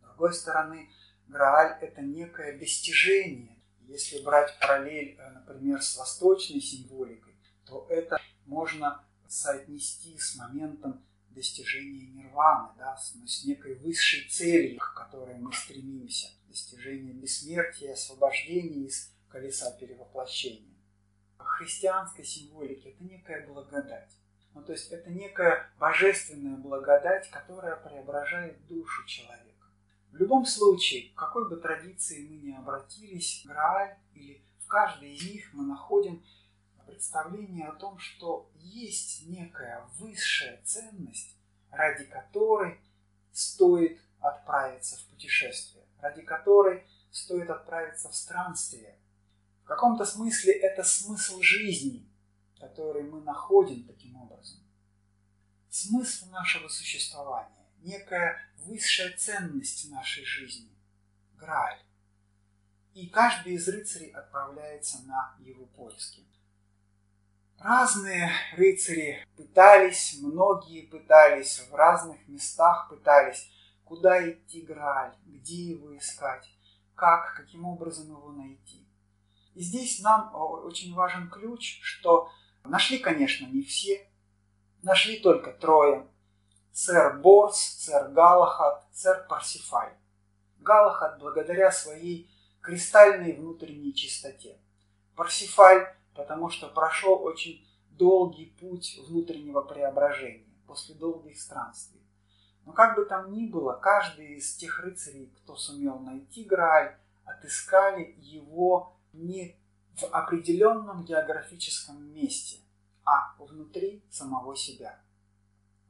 С другой стороны, Грааль – это некое достижение. Если брать параллель, э, например, с восточной символикой, то это можно соотнести с моментом достижения нирваны, да, с, ну, с некой высшей целью, к которой мы стремимся, достижение бессмертия, освобождения из колеса перевоплощения. В христианской символике это некая благодать. Ну, то есть это некая божественная благодать, которая преображает душу человека. В любом случае, к какой бы традиции мы ни обратились, Грааль или в каждой из них мы находим представление о том, что есть некая высшая ценность, ради которой стоит отправиться в путешествие, ради которой стоит отправиться в странствие. В каком-то смысле это смысл жизни, который мы находим таким образом. Смысл нашего существования некая высшая ценность нашей жизни – Грааль. И каждый из рыцарей отправляется на его поиски. Разные рыцари пытались, многие пытались, в разных местах пытались, куда идти Грааль, где его искать, как, каким образом его найти. И здесь нам очень важен ключ, что нашли, конечно, не все, нашли только трое, сэр Борс, сэр Галахад, сэр Парсифаль. Галахад благодаря своей кристальной внутренней чистоте. Парсифаль, потому что прошел очень долгий путь внутреннего преображения после долгих странствий. Но как бы там ни было, каждый из тех рыцарей, кто сумел найти Грааль, отыскали его не в определенном географическом месте, а внутри самого себя.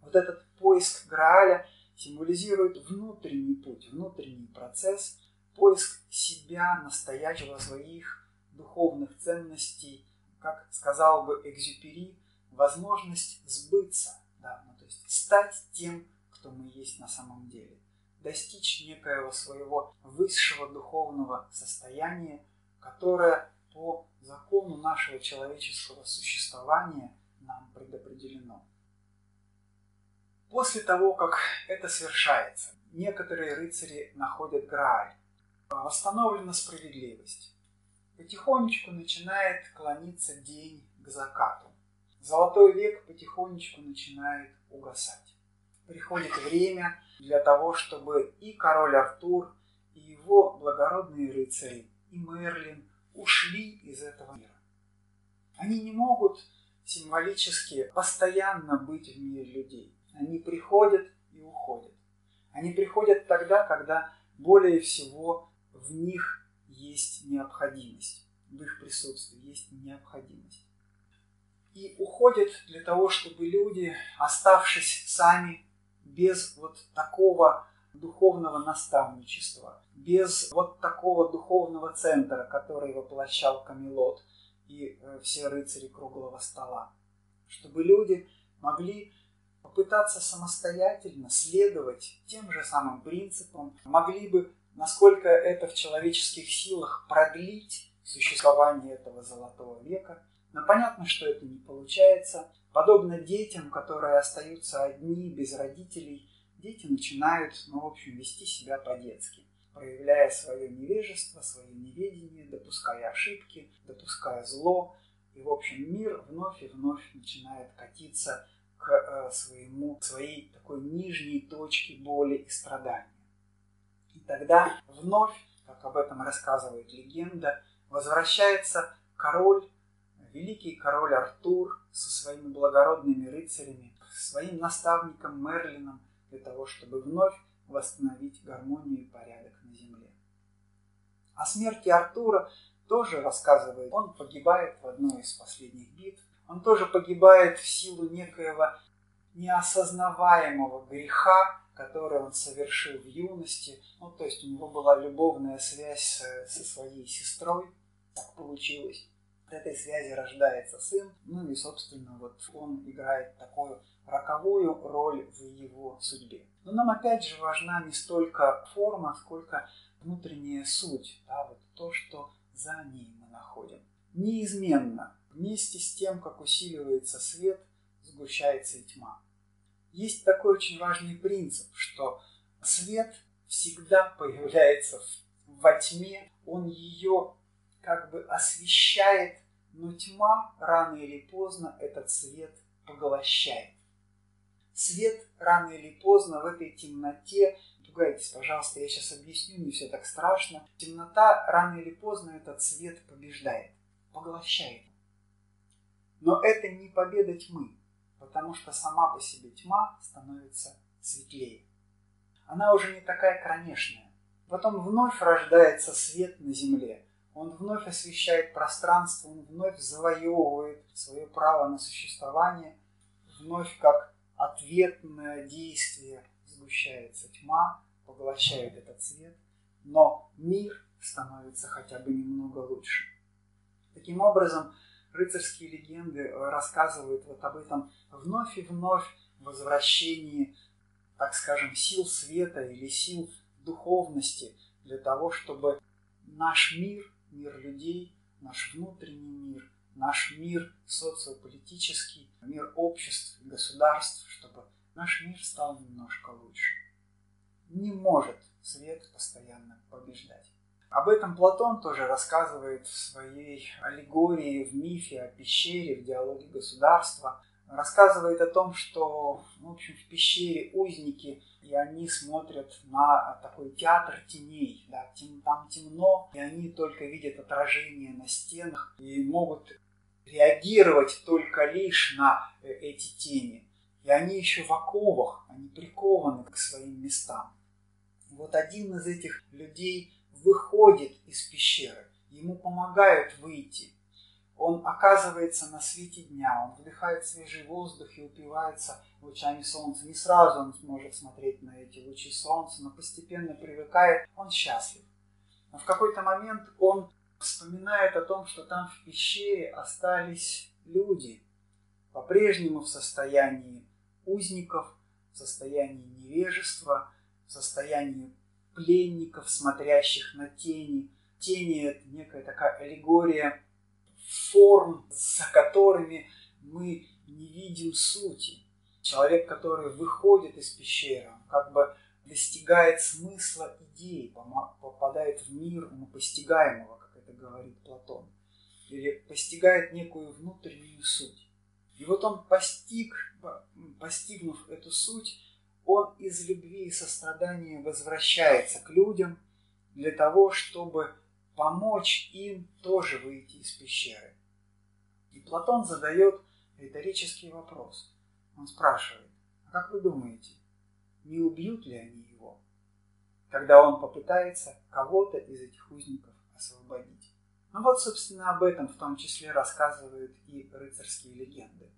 Вот этот поиск Грааля символизирует внутренний путь, внутренний процесс, поиск себя настоящего своих духовных ценностей, как сказал бы Экзюпери, возможность сбыться, да, ну, то есть стать тем, кто мы есть на самом деле, достичь некоего своего высшего духовного состояния, которое по закону нашего человеческого существования нам предопределено. После того, как это совершается, некоторые рыцари находят Грааль. Восстановлена справедливость. Потихонечку начинает клониться день к закату. Золотой век потихонечку начинает угасать. Приходит время для того, чтобы и король Артур, и его благородные рыцари, и Мерлин ушли из этого мира. Они не могут символически постоянно быть в мире людей. Они приходят и уходят. Они приходят тогда, когда более всего в них есть необходимость, в их присутствии есть необходимость. И уходят для того, чтобы люди, оставшись сами, без вот такого духовного наставничества, без вот такого духовного центра, который воплощал Камелот и э, все рыцари круглого стола, чтобы люди могли попытаться самостоятельно следовать тем же самым принципам, могли бы, насколько это в человеческих силах, продлить существование этого золотого века. Но понятно, что это не получается. Подобно детям, которые остаются одни, без родителей, дети начинают, ну, в общем, вести себя по-детски, проявляя свое невежество, свое неведение, допуская ошибки, допуская зло. И, в общем, мир вновь и вновь начинает катиться к э, своему, своей такой нижней точке боли и страдания. И тогда вновь, как об этом рассказывает легенда, возвращается король, великий король Артур со своими благородными рыцарями, своим наставником Мерлином для того, чтобы вновь восстановить гармонию и порядок на земле. О смерти Артура тоже рассказывает. Он погибает в одной из последних битв он тоже погибает в силу некоего неосознаваемого греха, который он совершил в юности. Ну, то есть у него была любовная связь со своей сестрой. Так получилось. От этой связи рождается сын. Ну и, собственно, вот он играет такую роковую роль в его судьбе. Но нам опять же важна не столько форма, сколько внутренняя суть, да, вот то, что за ней мы находим. Неизменно Вместе с тем, как усиливается свет, сгущается и тьма. Есть такой очень важный принцип, что свет всегда появляется во тьме, он ее как бы освещает, но тьма рано или поздно этот свет поглощает. Свет рано или поздно в этой темноте, пугайтесь, пожалуйста, я сейчас объясню, не все так страшно, темнота рано или поздно этот свет побеждает, поглощает. Но это не победа тьмы, потому что сама по себе тьма становится светлее. Она уже не такая кромешная. Потом вновь рождается свет на земле. Он вновь освещает пространство, он вновь завоевывает свое право на существование, вновь как ответное действие сгущается тьма, поглощает этот свет, но мир становится хотя бы немного лучше. Таким образом, рыцарские легенды э, рассказывают вот об этом вновь и вновь возвращении, так скажем, сил света или сил духовности для того, чтобы наш мир, мир людей, наш внутренний мир, наш мир социополитический, мир обществ государств, чтобы наш мир стал немножко лучше. Не может свет постоянно побеждать. Об этом Платон тоже рассказывает в своей аллегории, в мифе о пещере, в диалоге государства. Рассказывает о том, что в общем, в пещере узники, и они смотрят на такой театр теней. Да, тем, там темно, и они только видят отражение на стенах и могут реагировать только лишь на э, эти тени. И они еще в оковах, они прикованы к своим местам. Вот один из этих людей выходит из пещеры, ему помогают выйти. Он оказывается на свете дня, он вдыхает свежий воздух и упивается лучами солнца. Не сразу он сможет смотреть на эти лучи солнца, но постепенно привыкает, он счастлив. Но в какой-то момент он вспоминает о том, что там в пещере остались люди, по-прежнему в состоянии узников, в состоянии невежества, в состоянии пленников, смотрящих на тени. Тени – это некая такая аллегория форм, за которыми мы не видим сути. Человек, который выходит из пещеры, как бы достигает смысла идей, попадает в мир умопостигаемого, как это говорит Платон, или постигает некую внутреннюю суть. И вот он постиг, постигнув эту суть, он из любви и сострадания возвращается к людям для того, чтобы помочь им тоже выйти из пещеры. И Платон задает риторический вопрос. Он спрашивает, а как вы думаете, не убьют ли они его, когда он попытается кого-то из этих узников освободить? Ну вот, собственно, об этом в том числе рассказывают и рыцарские легенды.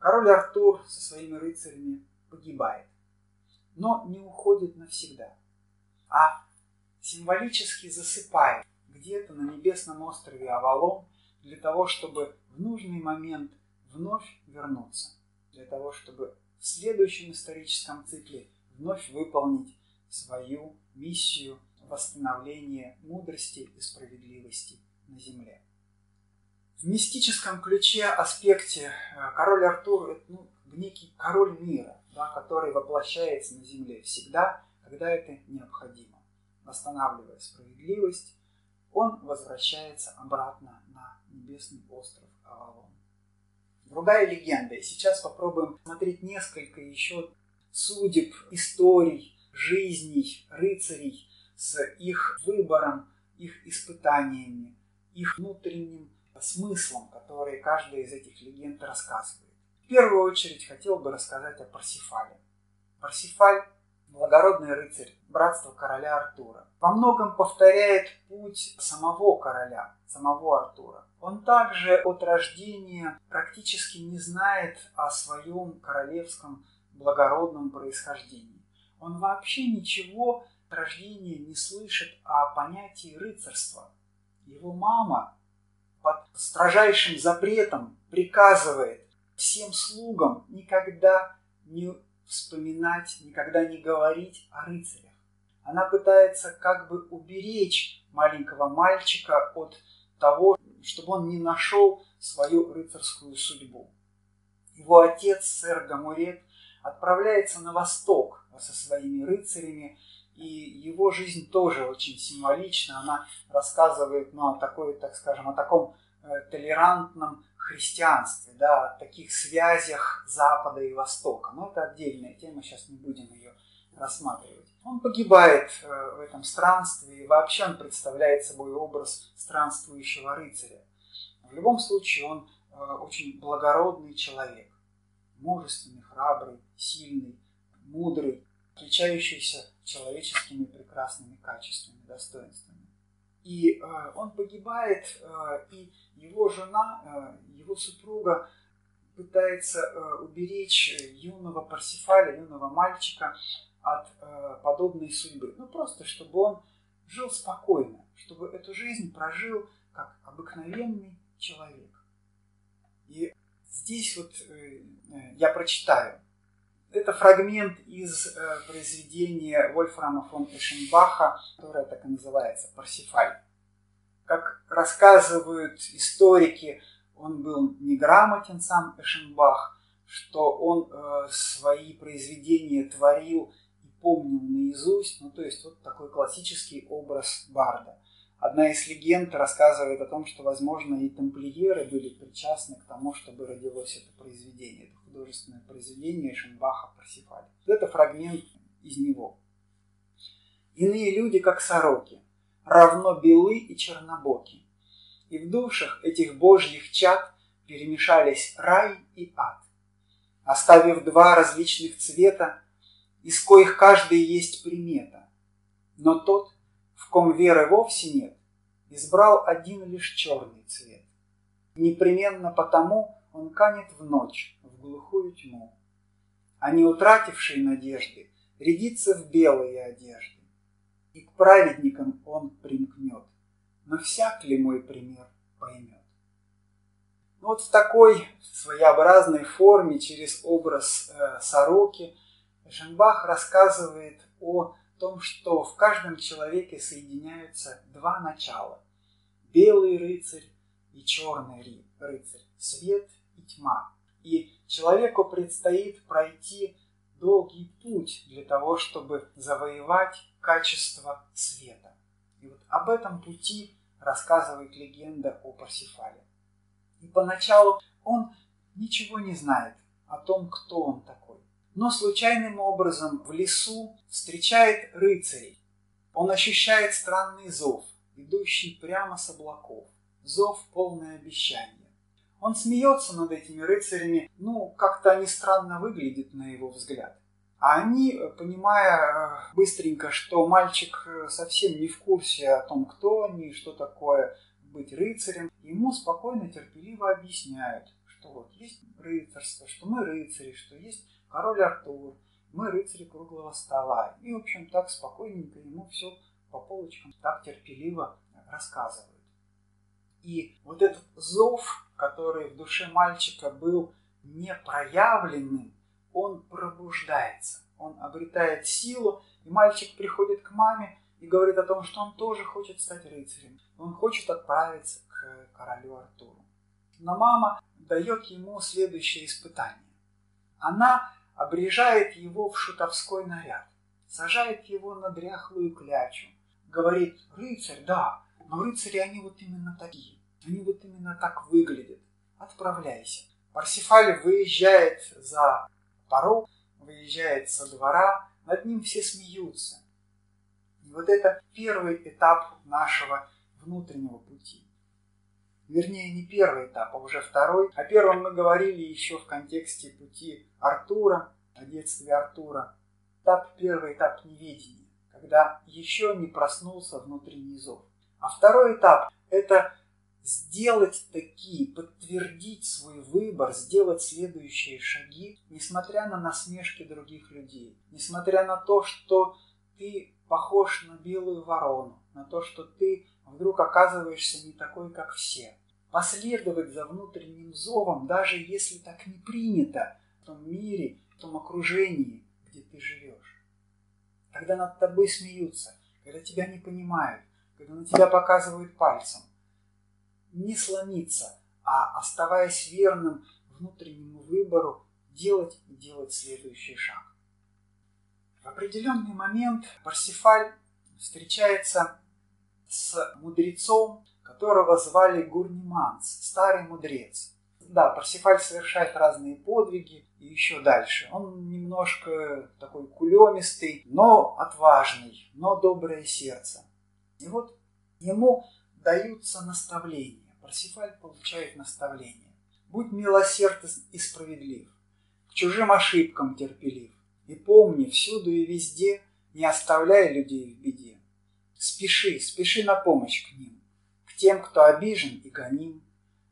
Король Артур со своими рыцарями погибает, но не уходит навсегда, а символически засыпает где-то на небесном острове Авалон для того, чтобы в нужный момент вновь вернуться, для того, чтобы в следующем историческом цикле вновь выполнить свою миссию восстановления мудрости и справедливости на Земле. В мистическом ключе, аспекте э, король Артур – ну, некий король мира, да, который воплощается на Земле всегда, когда это необходимо. Восстанавливая справедливость, он возвращается обратно на небесный остров Авалон. Другая легенда, и сейчас попробуем смотреть несколько еще судеб, историй, жизней рыцарей с их выбором, их испытаниями, их внутренним смыслом, который каждая из этих легенд рассказывает. Первую очередь хотел бы рассказать о Парсифале. Парсифаль – благородный рыцарь, братство короля Артура. Во многом повторяет путь самого короля, самого Артура. Он также от рождения практически не знает о своем королевском благородном происхождении. Он вообще ничего от рождения не слышит о понятии рыцарства. Его мама под строжайшим запретом приказывает всем слугам никогда не вспоминать, никогда не говорить о рыцарях. Она пытается как бы уберечь маленького мальчика от того, чтобы он не нашел свою рыцарскую судьбу. Его отец, сэр Гамурет, отправляется на восток со своими рыцарями, и его жизнь тоже очень символична. Она рассказывает ну, о такой, так скажем, о таком э, толерантном христианстве, да, о таких связях Запада и Востока. Но это отдельная тема, сейчас не будем ее рассматривать. Он погибает э, в этом странстве, и вообще он представляет собой образ странствующего рыцаря. В любом случае он э, очень благородный человек, мужественный, храбрый, сильный, мудрый, отличающийся человеческими прекрасными качествами, достоинствами. И э, он погибает, э, и его жена, э, его супруга пытается э, уберечь юного Парсифаля, юного мальчика от э, подобной судьбы. Ну, просто чтобы он жил спокойно, чтобы эту жизнь прожил как обыкновенный человек. И здесь вот э, э я прочитаю это фрагмент из э, произведения Вольфрама фон Эшенбаха, которое так и называется «Парсифаль». Как рассказывают историки, он был неграмотен сам Эшенбах, что он э, свои произведения творил и помнил наизусть, ну то есть вот такой классический образ барда. Одна из легенд рассказывает о том, что, возможно, и тамплиеры были причастны к тому, чтобы родилось это произведение, это художественное произведение Шенбаха «Парсифаль». Это фрагмент из него. Иные люди, как сороки, равно белы и чернобоки, и в душах этих божьих чад перемешались рай и ад, оставив два различных цвета, из коих каждый есть примета, но тот, в ком веры вовсе нет, избрал один лишь черный цвет. Непременно потому он канет в ночь, в глухую тьму. А не утративший надежды рядится в белые одежды. И к праведникам он примкнет, но всяк ли мой пример поймет. Ну вот в такой своеобразной форме, через образ э, сороки, Женбах рассказывает о том, что в каждом человеке соединяются два начала. Белый рыцарь и черный рыцарь, свет тьма. И человеку предстоит пройти долгий путь для того, чтобы завоевать качество света. И вот об этом пути рассказывает легенда о Парсифале. И поначалу он ничего не знает о том, кто он такой. Но случайным образом в лесу встречает рыцарей. Он ощущает странный зов, идущий прямо с облаков. Зов полное обещание. Он смеется над этими рыцарями, ну, как-то они странно выглядят на его взгляд. А они, понимая э, быстренько, что мальчик э, совсем не в курсе о том, кто они, что такое быть рыцарем, ему спокойно, терпеливо объясняют, что вот есть рыцарство, что мы рыцари, что есть король Артур, мы рыцари круглого стола. И, в общем, так спокойненько ему все по полочкам так терпеливо рассказывают. И вот этот зов, который в душе мальчика был непроявленным, он пробуждается, он обретает силу, и мальчик приходит к маме и говорит о том, что он тоже хочет стать рыцарем. Он хочет отправиться к королю Артуру. Но мама дает ему следующее испытание. Она обрежает его в шутовской наряд, сажает его на дряхлую клячу, говорит, рыцарь, да, но рыцари, они вот именно такие. Они вот именно так выглядят. Отправляйся. Парсифаль выезжает за порог, выезжает со двора, над ним все смеются. И вот это первый этап нашего внутреннего пути. Вернее, не первый этап, а уже второй. О первом мы говорили еще в контексте пути Артура, о детстве Артура. Этап, первый этап неведения, когда еще не проснулся внутренний зов. А второй этап – это сделать такие, подтвердить свой выбор, сделать следующие шаги, несмотря на насмешки других людей, несмотря на то, что ты похож на белую ворону, на то, что ты вдруг оказываешься не такой, как все. Последовать за внутренним зовом, даже если так не принято в том мире, в том окружении, где ты живешь. Когда над тобой смеются, когда тебя не понимают, когда на тебя показывают пальцем, не сломиться, а оставаясь верным внутреннему выбору, делать и делать следующий шаг. В определенный момент Парсифаль встречается с мудрецом, которого звали Гурниманс, старый мудрец. Да, Парсифаль совершает разные подвиги и еще дальше. Он немножко такой кулемистый, но отважный, но доброе сердце. И вот ему даются наставления. Парсифаль получает наставление. Будь милосерд и справедлив, к чужим ошибкам терпелив, и помни всюду и везде, не оставляй людей в беде. Спеши, спеши на помощь к ним, к тем, кто обижен и гоним,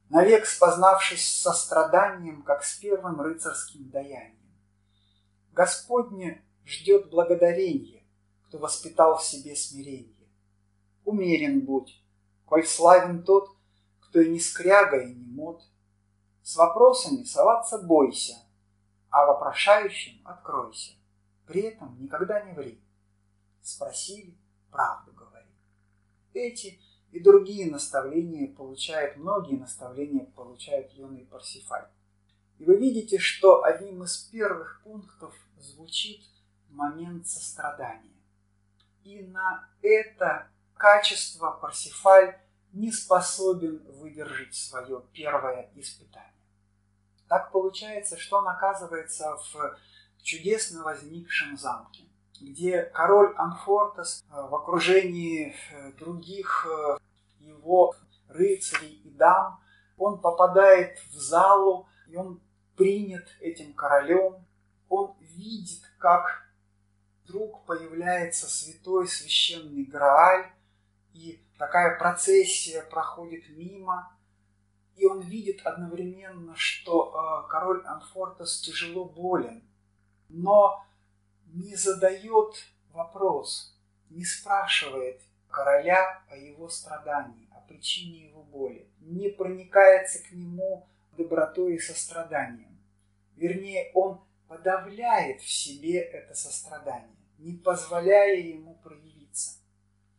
навек спознавшись с состраданием, как с первым рыцарским даянием. Господне ждет благодарение, кто воспитал в себе смирение. Умерен будь, коль славен тот, кто и не скряга, и не мод. С вопросами соваться бойся, а вопрошающим откройся. При этом никогда не ври. Спросили, правду говори. Эти и другие наставления получают, многие наставления получают юный Парсифаль. И вы видите, что одним из первых пунктов звучит момент сострадания. И на это качество Парсифаль не способен выдержать свое первое испытание. Так получается, что он оказывается в чудесно возникшем замке, где король Анфортас э, в окружении э, других э, его рыцарей и дам, он попадает в залу, и он принят этим королем, он видит, как вдруг появляется святой священный Грааль, и такая процессия проходит мимо, и он видит одновременно, что э, король Анфортас тяжело болен, но не задает вопрос, не спрашивает короля о его страдании, причине его боли, не проникается к нему добротой и состраданием. Вернее, он подавляет в себе это сострадание, не позволяя ему проявиться.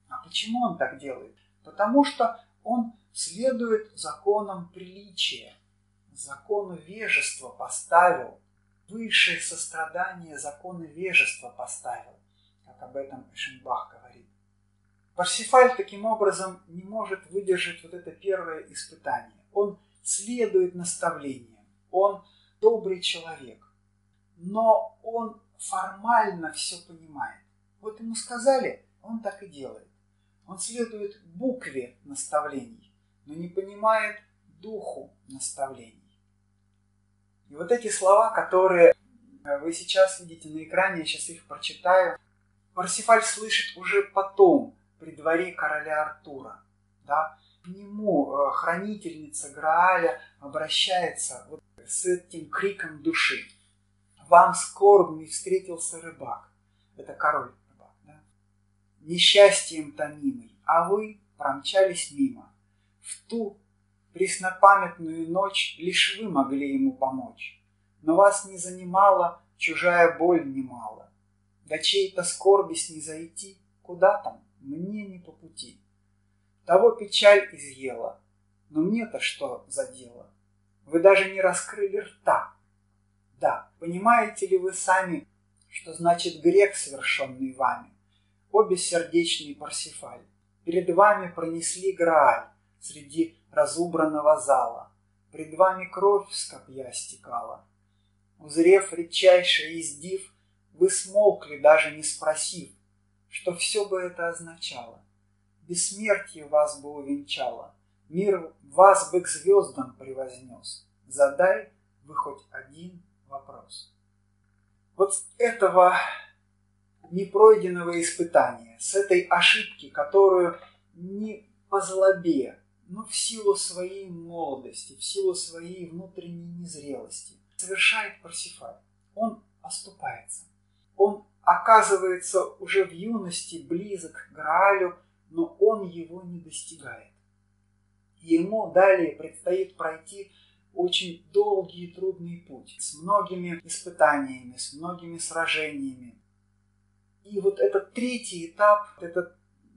А почему он так делает? Потому что он следует законам приличия, закону вежества поставил, высшее сострадание законы вежества поставил, как об этом Эшенбах говорит. Парсифаль таким образом не может выдержать вот это первое испытание. Он следует наставлениям, он добрый человек, но он формально все понимает. Вот ему сказали, он так и делает. Он следует букве наставлений, но не понимает духу наставлений. И вот эти слова, которые вы сейчас видите на экране, я сейчас их прочитаю, Парсифаль слышит уже потом, при дворе короля Артура. Да? К нему э, хранительница Грааля обращается вот с этим криком души. Вам скорбный встретился рыбак. Это король? Несчастьем томимый, а вы промчались мимо. В ту преснопамятную ночь лишь вы могли ему помочь. Но вас не занимала чужая боль немало. До чьей-то скорби снизойти, куда там, мне не по пути. Того печаль изъела, но мне-то что за дело? Вы даже не раскрыли рта. Да, понимаете ли вы сами, что значит грех, совершенный вами? Обе сердечные Парсифаль, перед вами пронесли Грааль среди разубранного зала. Пред вами кровь с копья стекала. Узрев редчайший издив, вы смолкли, даже не спросив, что все бы это означало. Бессмертие вас бы увенчало, мир вас бы к звездам превознес. Задай вы хоть один вопрос. Вот этого непройденного испытания, с этой ошибки, которую не по злобе, но в силу своей молодости, в силу своей внутренней незрелости, совершает Парсифаль. Он оступается. Он оказывается уже в юности близок к Граалю, но он его не достигает. Ему далее предстоит пройти очень долгий и трудный путь с многими испытаниями, с многими сражениями. И вот этот третий этап, этот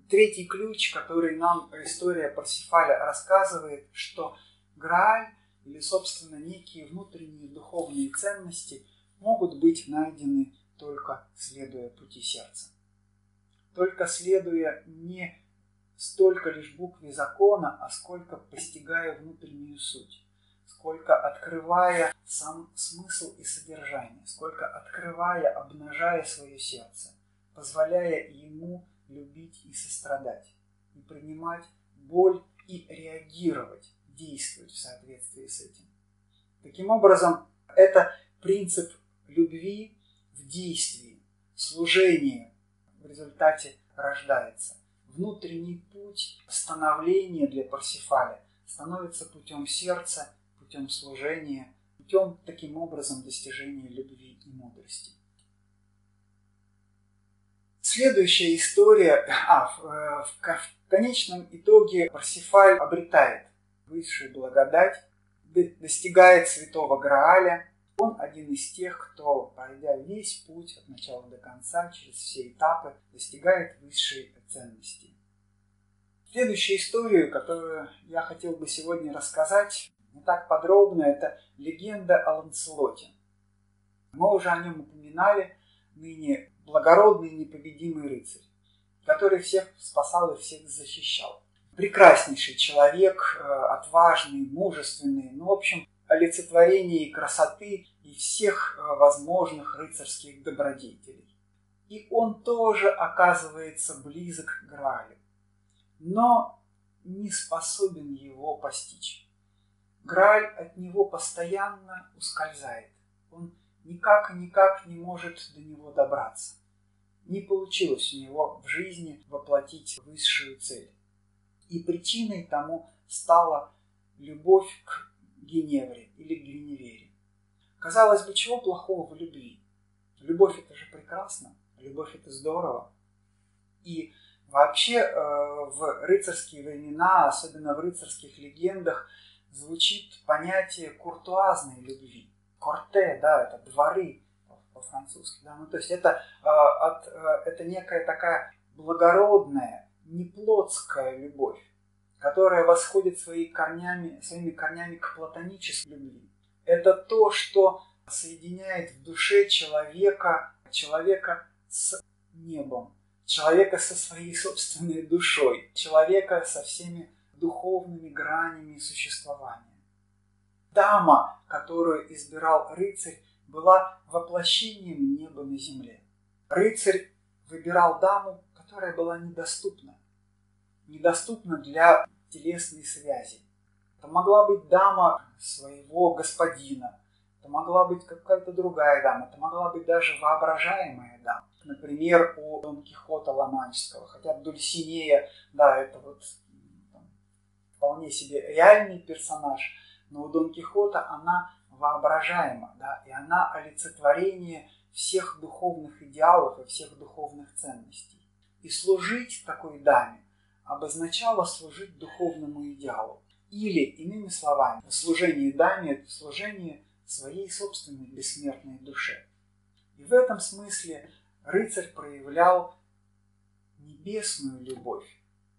третий ключ, который нам история Парсифаля рассказывает, что Грааль или, собственно, некие внутренние духовные ценности могут быть найдены только следуя пути сердца. Только следуя не столько лишь букве закона, а сколько постигая внутреннюю суть, сколько открывая сам смысл и содержание, сколько открывая, обнажая свое сердце, позволяя ему любить и сострадать, и принимать боль и реагировать, действовать в соответствии с этим. Таким образом, это принцип любви в действии, служение в результате рождается. Внутренний путь становления для Парсифаля становится путем сердца, путем служения, путем таким образом достижения любви и мудрости. Следующая история, а, в, э, в, в конечном итоге Парсифаль обретает высшую благодать, достигает святого Грааля. Он один из тех, кто, пройдя весь путь от начала до конца, через все этапы, достигает высшей ценности. Следующую историю, которую я хотел бы сегодня рассказать, не так подробно, это легенда о Ланселоте. Мы уже о нем упоминали, ныне благородный непобедимый рыцарь, который всех спасал и всех защищал. Прекраснейший человек, э, отважный, мужественный, ну, в общем, олицетворение красоты и всех э, возможных рыцарских добродетелей. И он тоже оказывается близок к Граалю, но не способен его постичь. Грааль от него постоянно ускользает. Он никак и никак не может до него добраться. Не получилось у него в жизни воплотить высшую цель. И причиной тому стала любовь к Геневре или к Гвиневере. Казалось бы, чего плохого в любви? Любовь это же прекрасно, любовь это здорово. И Вообще э, в рыцарские времена, особенно в рыцарских легендах, звучит понятие куртуазной любви. Корте, да, это дворы по-французски. Да? Ну, то есть это, э, от, э, это некая такая благородная, неплотская любовь, которая восходит свои корнями, своими корнями к платонической любви. Это то, что соединяет в душе человека, человека с небом, человека со своей собственной душой, человека со всеми духовными гранями существования. Дама, которую избирал рыцарь, была воплощением неба на земле. Рыцарь выбирал даму, которая была недоступна. Недоступна для телесной связи. Это могла быть дама своего господина, это могла быть какая-то другая дама, это могла быть даже воображаемая дама. Например, у Дон Кихота Ломанческого, хотя Дульсинея, да, это вот вполне себе реальный персонаж, но у Дон Кихота она воображаема, да, и она олицетворение всех духовных идеалов и всех духовных ценностей. И служить такой даме обозначало служить духовному идеалу. Или, иными словами, служение даме – это служение своей собственной бессмертной душе. И в этом смысле рыцарь проявлял небесную любовь,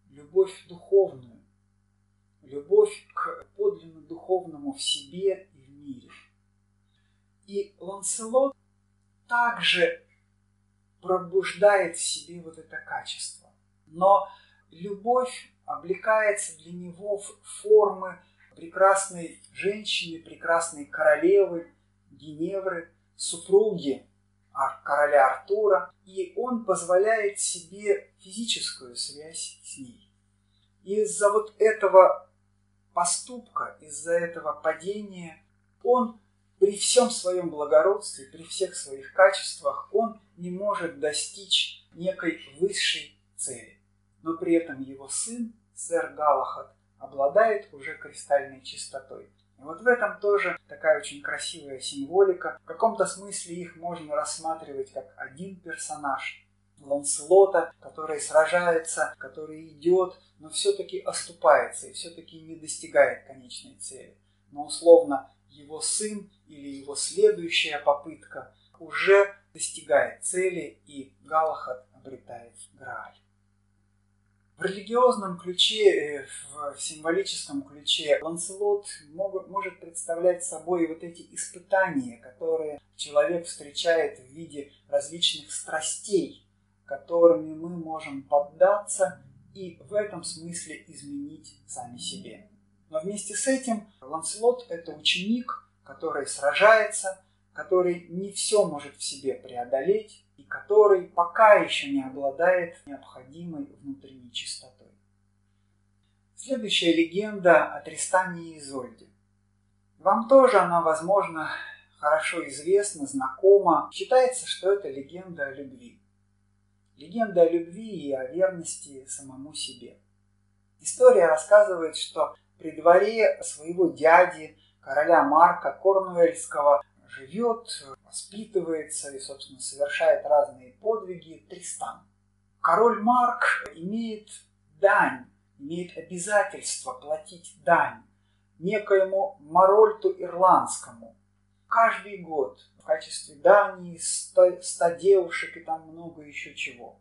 любовь духовную, любовь к подлинно духовному в себе и в мире. И Ланселот также пробуждает в себе вот это качество. Но любовь облекается для него в формы прекрасной женщины, прекрасной королевы Геневры, супруги короля Артура, и он позволяет себе физическую связь с ней. Из-за вот этого поступка, из-за этого падения, он при всем своем благородстве, при всех своих качествах, он не может достичь некой высшей цели. Но при этом его сын, сэр Галахад, обладает уже кристальной чистотой. И вот в этом тоже такая очень красивая символика. В каком-то смысле их можно рассматривать как один персонаж Ланселота, который сражается, который идет, но все-таки оступается и все-таки не достигает конечной цели. Но условно его сын или его следующая попытка уже достигает цели, и Галахад обретает Грааль. В религиозном ключе, э, в символическом ключе Ланселот может представлять собой вот эти испытания, которые человек встречает в виде различных страстей, которыми мы можем поддаться и в этом смысле изменить сами себе. Но вместе с этим Ланселот – это ученик, который сражается, который не все может в себе преодолеть, и который пока еще не обладает необходимой внутренней чистотой. Следующая легенда о Тристане и Изольде. Вам тоже она, возможно, хорошо известна, знакома. Считается, что это легенда о любви. Легенда о любви и о верности самому себе. История рассказывает, что при дворе своего дяди, короля Марка Корнуэльского, живет, воспитывается и, собственно, совершает разные подвиги Тристан. Король Марк имеет дань, имеет обязательство платить дань некоему Марольту Ирландскому. Каждый год в качестве дани 100, 100 девушек и там много еще чего.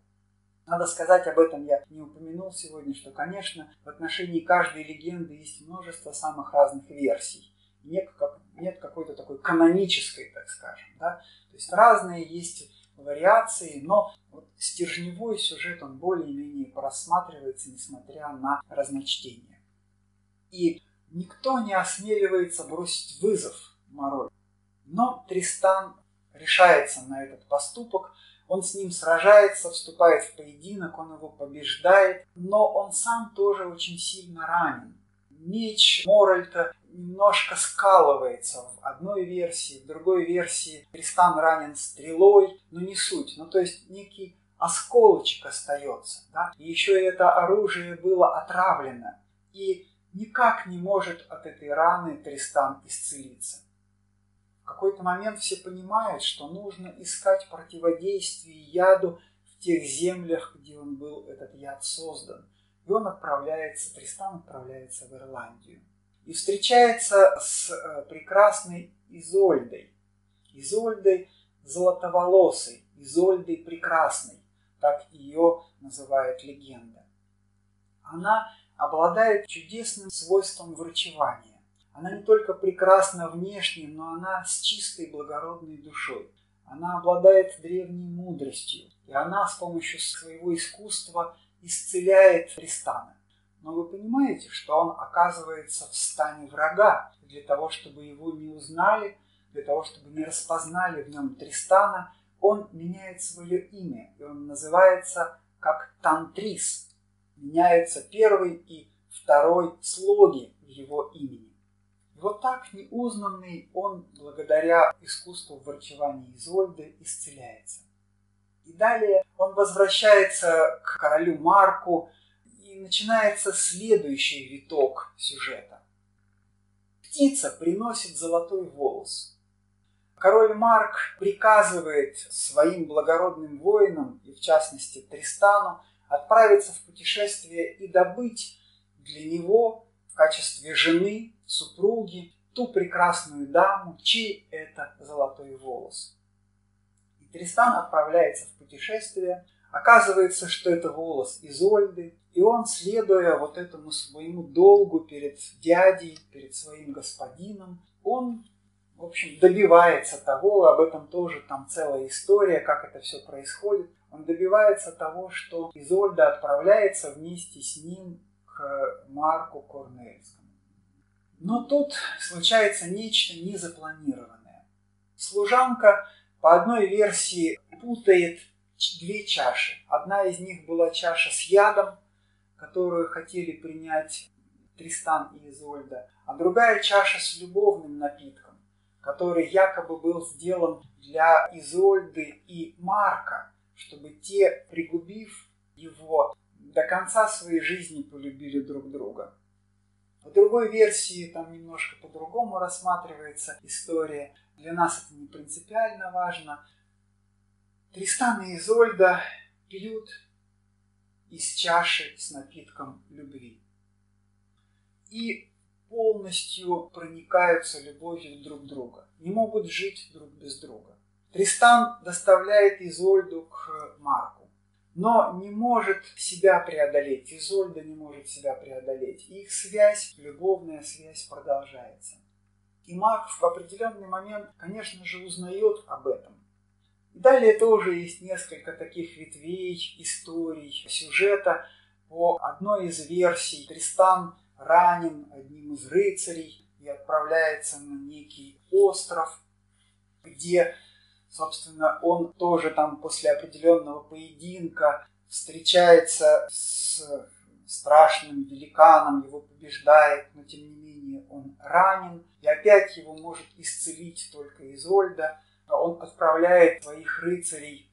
Надо сказать об этом, я не упомянул сегодня, что, конечно, в отношении каждой легенды есть множество самых разных версий. Нет, как, нет какой-то такой канонической, так скажем. Да? То есть разные есть вариации, но вот стержневой сюжет, он более-менее просматривается, несмотря на разночтение. И никто не осмеливается бросить вызов Мороль. Но Тристан решается на этот поступок, он с ним сражается, вступает в поединок, он его побеждает, но он сам тоже очень сильно ранен. Меч Моральта немножко скалывается в одной версии, в другой версии Тристан ранен стрелой, но не суть. Ну, то есть некий осколочек остается. Да? И еще это оружие было отравлено. И никак не может от этой раны Тристан исцелиться. Какой-то момент все понимают, что нужно искать противодействие яду в тех землях, где он был, этот яд создан. И он отправляется, Тристан отправляется в Ирландию. И встречается с э, прекрасной Изольдой. Изольдой золотоволосой, Изольдой прекрасной, так ее называет легенда. Она обладает чудесным свойством врачевания. Она не только прекрасна внешне, но она с чистой благородной душой. Она обладает древней мудростью, и она с помощью своего искусства исцеляет Тристана. Но вы понимаете, что он оказывается в стане врага. Для того, чтобы его не узнали, для того, чтобы не распознали в нем Тристана, он меняет свое имя, и он называется как Тантрис. Меняются первый и второй слоги в его имени. Вот так неузнанный он, благодаря искусству врачевания Изольды, исцеляется. И далее он возвращается к королю Марку, и начинается следующий виток сюжета. Птица приносит золотой волос. Король Марк приказывает своим благородным воинам, и в частности Тристану, отправиться в путешествие и добыть для него в качестве жены, супруги, ту прекрасную даму, чей это золотой волос. И Тристан отправляется в путешествие, оказывается, что это волос Изольды, и он, следуя вот этому своему долгу перед дядей, перед своим господином, он, в общем, добивается того, об этом тоже там целая история, как это все происходит, он добивается того, что Изольда отправляется вместе с ним к Марку Корнельскому. Но тут случается нечто незапланированное. Служанка по одной версии путает две чаши. Одна из них была чаша с ядом, которую хотели принять Тристан и Изольда, а другая чаша с любовным напитком, который якобы был сделан для Изольды и Марка, чтобы те, пригубив его, до конца своей жизни полюбили друг друга. В другой версии там немножко по-другому рассматривается история. Для нас это не принципиально важно. Тристан и Изольда пьют из чаши с напитком любви. И полностью проникаются любовью друг друга. Не могут жить друг без друга. Тристан доставляет Изольду к Марку но не может себя преодолеть. Изольда не может себя преодолеть. И их связь, любовная связь продолжается. И Марк в определенный момент, конечно же, узнает об этом. Далее тоже есть несколько таких ветвей, историй, сюжета. По одной из версий Тристан ранен одним из рыцарей и отправляется на некий остров, где Собственно, он тоже там после определенного поединка встречается с страшным великаном, его побеждает, но тем не менее он ранен, и опять его может исцелить только Изольда. Он отправляет своих рыцарей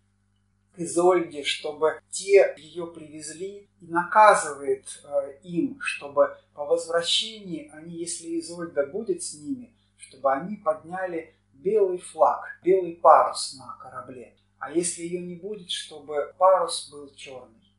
к Изольде, чтобы те ее привезли, и наказывает э, им, чтобы по возвращении они, если Изольда будет с ними, чтобы они подняли белый флаг, белый парус на корабле. А если ее не будет, чтобы парус был черный.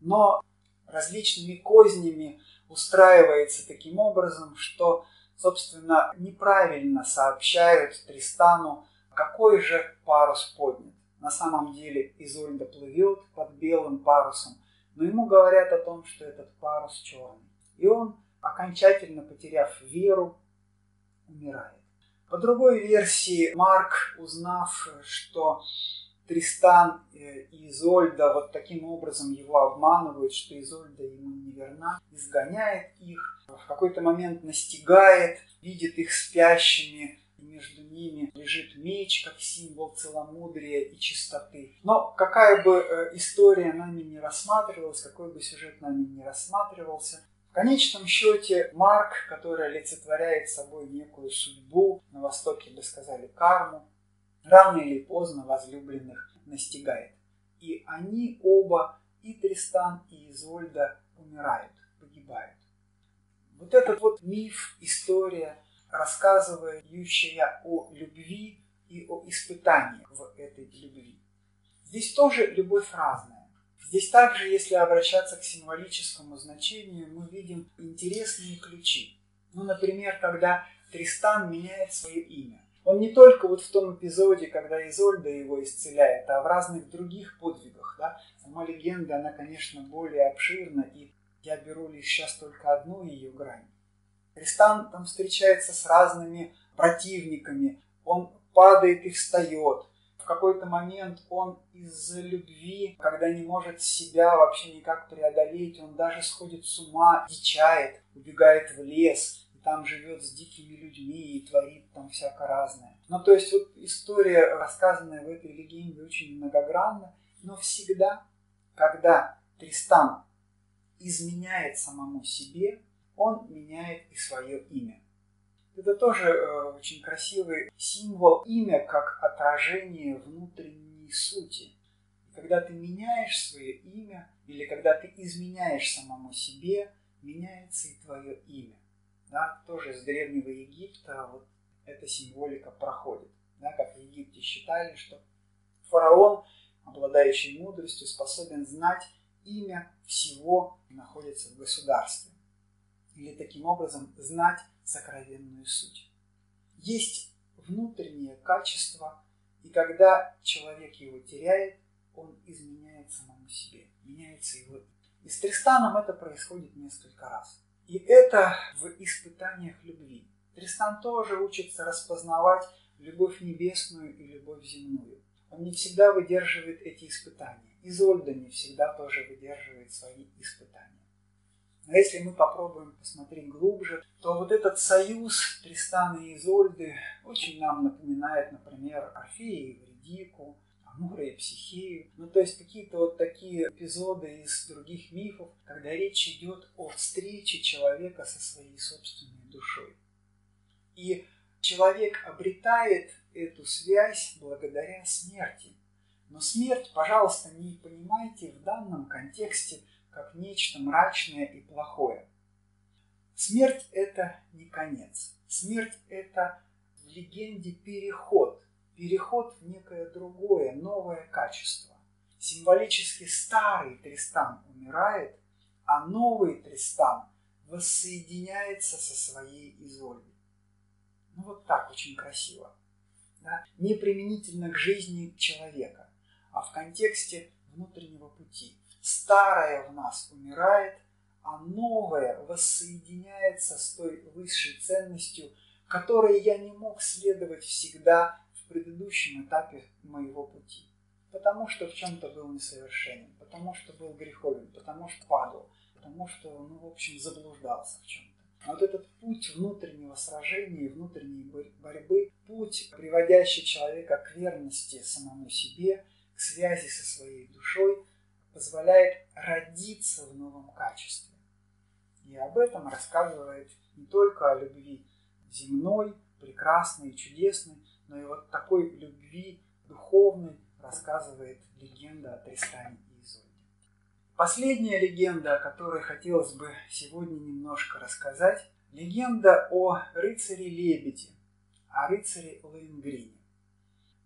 Но различными кознями устраивается таким образом, что, собственно, неправильно сообщают Тристану, какой же парус поднят. На самом деле Изольда плывет под белым парусом, но ему говорят о том, что этот парус черный. И он, окончательно потеряв веру, умирает. По другой версии, Марк, узнав, что Тристан и Изольда вот таким образом его обманывают, что Изольда ему не верна, изгоняет их, в какой-то момент настигает, видит их спящими, и между ними лежит меч, как символ целомудрия и чистоты. Но какая бы э, история нами не рассматривалась, какой бы сюжет нами не рассматривался, в конечном счете Марк, который олицетворяет собой некую судьбу, на Востоке бы сказали карму, рано или поздно возлюбленных настигает. И они оба, и Тристан, и Изольда, умирают, погибают. Вот этот вот миф, история, рассказывающая о любви и о испытаниях в этой любви. Здесь тоже любовь разная. Здесь также, если обращаться к символическому значению, мы видим интересные ключи. Ну, например, когда Тристан меняет свое имя. Он не только вот в том эпизоде, когда Изольда его исцеляет, а в разных других подвигах. Да? Сама легенда, она, конечно, более обширна, и я беру лишь сейчас только одну ее грань. Тристан там встречается с разными противниками, он падает и встает. В какой-то момент он из-за любви, когда не может себя вообще никак преодолеть, он даже сходит с ума, дичает, убегает в лес, и там живет с дикими людьми и творит там всякое разное. Ну, то есть вот история, рассказанная в этой легенде, очень многогранна, но всегда, когда Тристан изменяет самому себе, он меняет и свое имя. Это тоже э, очень красивый символ имя как отражение внутренней сути. Когда ты меняешь свое имя, или когда ты изменяешь самому себе, меняется и твое имя. Да, тоже с Древнего Египта вот эта символика проходит. Да, как в Египте считали, что фараон, обладающий мудростью, способен знать имя всего находится в государстве. Или таким образом знать сокровенную суть. Есть внутреннее качество, и когда человек его теряет, он изменяет самому себе, меняется его. И с Тристаном это происходит несколько раз. И это в испытаниях любви. Тристан тоже учится распознавать любовь небесную и любовь земную. Он не всегда выдерживает эти испытания. Изольда не всегда тоже выдерживает свои испытания. Но если мы попробуем посмотреть глубже, то вот этот союз Тристана и Изольды очень нам напоминает, например, Орфея и Вредику, Амура и Психею. Ну, то есть какие-то вот такие эпизоды из других мифов, когда речь идет о встрече человека со своей собственной душой. И человек обретает эту связь благодаря смерти. Но смерть, пожалуйста, не понимайте в данном контексте – как нечто мрачное и плохое. Смерть – это не конец. Смерть – это в легенде переход, переход в некое другое, новое качество. Символически старый Тристан умирает, а новый Тристан воссоединяется со своей Изольдой. Ну вот так очень красиво. Да? Не применительно к жизни человека, а в контексте внутреннего пути – старое в нас умирает, а новое воссоединяется с той высшей ценностью, которой я не мог следовать всегда в предыдущем этапе моего пути. Потому что в чем-то был несовершенен, потому что был греховен, потому что падал, потому что, ну, в общем, заблуждался в чем-то. А вот этот путь внутреннего сражения и внутренней борьбы, путь, приводящий человека к верности самому себе, к связи со своей душой – позволяет родиться в новом качестве. И об этом рассказывает не только о любви земной, прекрасной и чудесной, но и вот такой любви духовной рассказывает легенда о Тристане и Изольде. Последняя легенда, о которой хотелось бы сегодня немножко рассказать, легенда о рыцаре-лебеде, о рыцаре Лаингрине.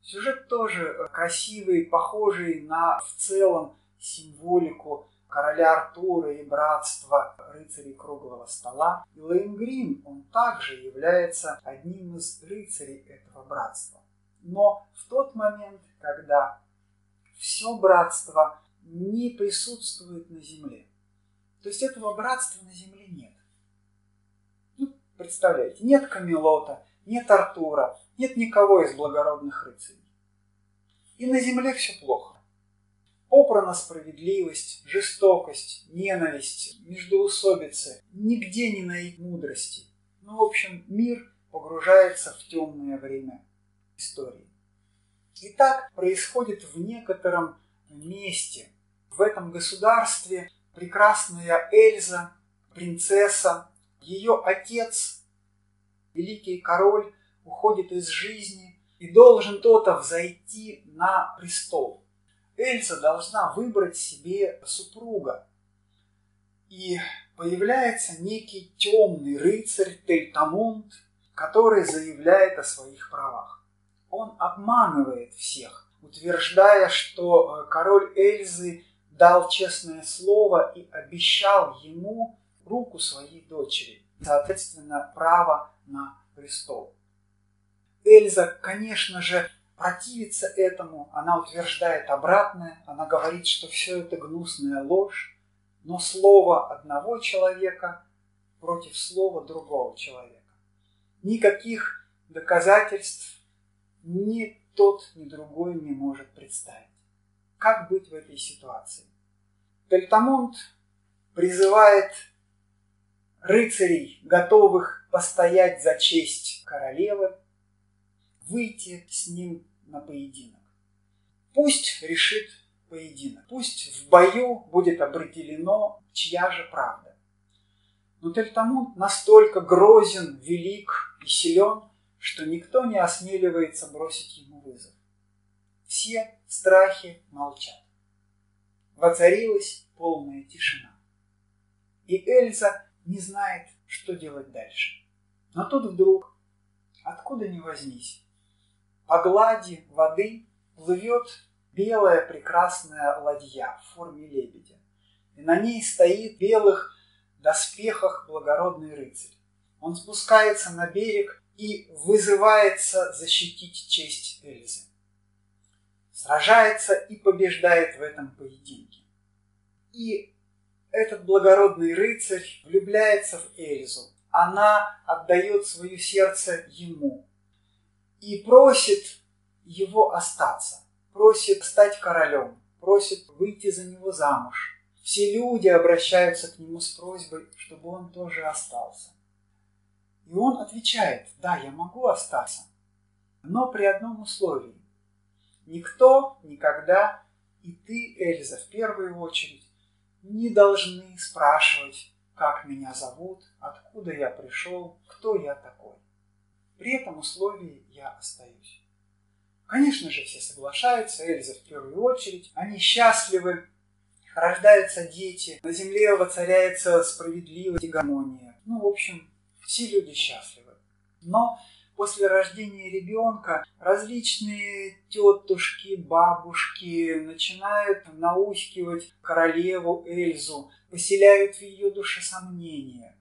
Сюжет тоже красивый, похожий на в целом символику короля Артура и братства рыцарей круглого стола. И Лейнгрин, он также является одним из рыцарей этого братства. Но в тот момент, когда все братство не присутствует на земле, то есть этого братства на земле нет. Ну, представляете, нет Камелота, нет Артура, нет никого из благородных рыцарей. И на земле все плохо попрана справедливость, жестокость, ненависть, междоусобицы, нигде не найти мудрости. Ну, в общем, мир погружается в темное время истории. И так происходит в некотором месте. В этом государстве прекрасная Эльза, принцесса, ее отец, великий король, уходит из жизни и должен кто-то взойти на престол – Эльза должна выбрать себе супруга. И появляется некий темный рыцарь Тельтамунд, который заявляет о своих правах. Он обманывает всех, утверждая, что э, король Эльзы дал честное слово и обещал ему руку своей дочери, соответственно, право на престол. Эльза, конечно же, противится этому, она утверждает обратное, она говорит, что все это гнусная ложь, но слово одного человека против слова другого человека. Никаких доказательств ни тот, ни другой не может представить. Как быть в этой ситуации? Тельтамунд призывает рыцарей, готовых постоять за честь королевы, выйти с ним на поединок. Пусть решит поединок, пусть в бою будет определено, чья же правда. Но Тельтамунд настолько грозен, велик и силен, что никто не осмеливается бросить ему вызов. Все в страхе молчат. Воцарилась полная тишина. И Эльза не знает, что делать дальше. Но тут вдруг, откуда ни возьмись, по глади воды плывет белая прекрасная ладья в форме лебедя. И на ней стоит в белых доспехах благородный рыцарь. Он спускается на берег и вызывается защитить честь Эльзы. Сражается и побеждает в этом поединке. И этот благородный рыцарь влюбляется в Эльзу. Она отдает свое сердце ему и просит его остаться, просит стать королем, просит выйти за него замуж. Все люди обращаются к нему с просьбой, чтобы он тоже остался. И он отвечает, да, я могу остаться, но при одном условии. Никто никогда, и ты, Эльза, в первую очередь, не должны спрашивать, как меня зовут, откуда я пришел, кто я такой. При этом условии я остаюсь. Конечно же, все соглашаются, Эльза в первую очередь. Они счастливы, рождаются дети, на земле воцаряется справедливость и гармония. Ну, в общем, все люди счастливы. Но после рождения ребенка различные тетушки, бабушки начинают наускивать королеву Эльзу, поселяют в ее душе сомнения,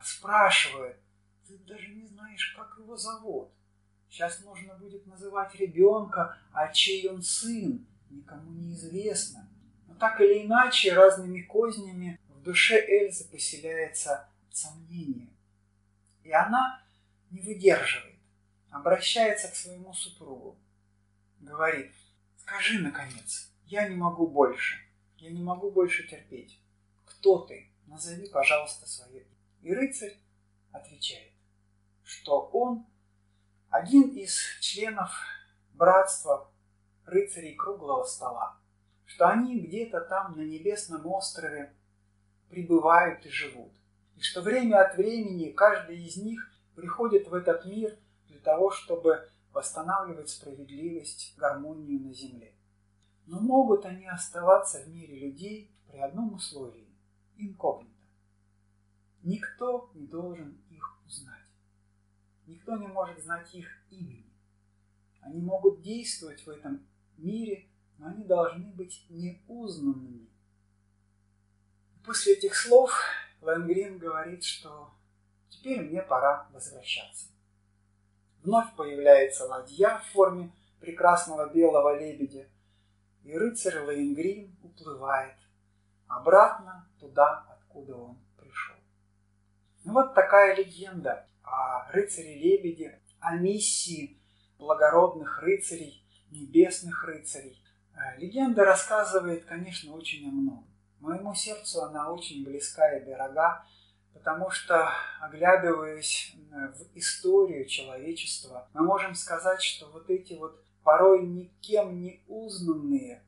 спрашивают, ты даже не знаешь, как его зовут. Сейчас нужно будет называть ребенка, а чей он сын, никому не известно. Но так или иначе, разными кознями в душе Эльзы поселяется сомнение. И она не выдерживает, обращается к своему супругу, говорит, скажи, наконец, я не могу больше, я не могу больше терпеть. Кто ты? Назови, пожалуйста, свое имя. И рыцарь отвечает, что он один из членов братства рыцарей круглого стола, что они где-то там на небесном острове пребывают и живут и что время от времени каждый из них приходит в этот мир для того, чтобы восстанавливать справедливость, гармонию на земле. Но могут они оставаться в мире людей при одном условии – инкогнито. Никто не должен их узнать. Никто не может знать их имени. Они могут действовать в этом мире, но они должны быть неузнанными. После этих слов Лэнгрин говорит, что теперь мне пора возвращаться. Вновь появляется ладья в форме прекрасного белого лебедя, и рыцарь Лэнгрин уплывает обратно туда, откуда он пришел. Ну вот такая легенда о рыцаре-лебеде, о миссии благородных рыцарей, небесных рыцарей. Э, легенда рассказывает, конечно, очень о многом. Моему сердцу она очень близка и дорога, потому что, оглядываясь в историю человечества, мы можем сказать, что вот эти вот порой никем не узнанные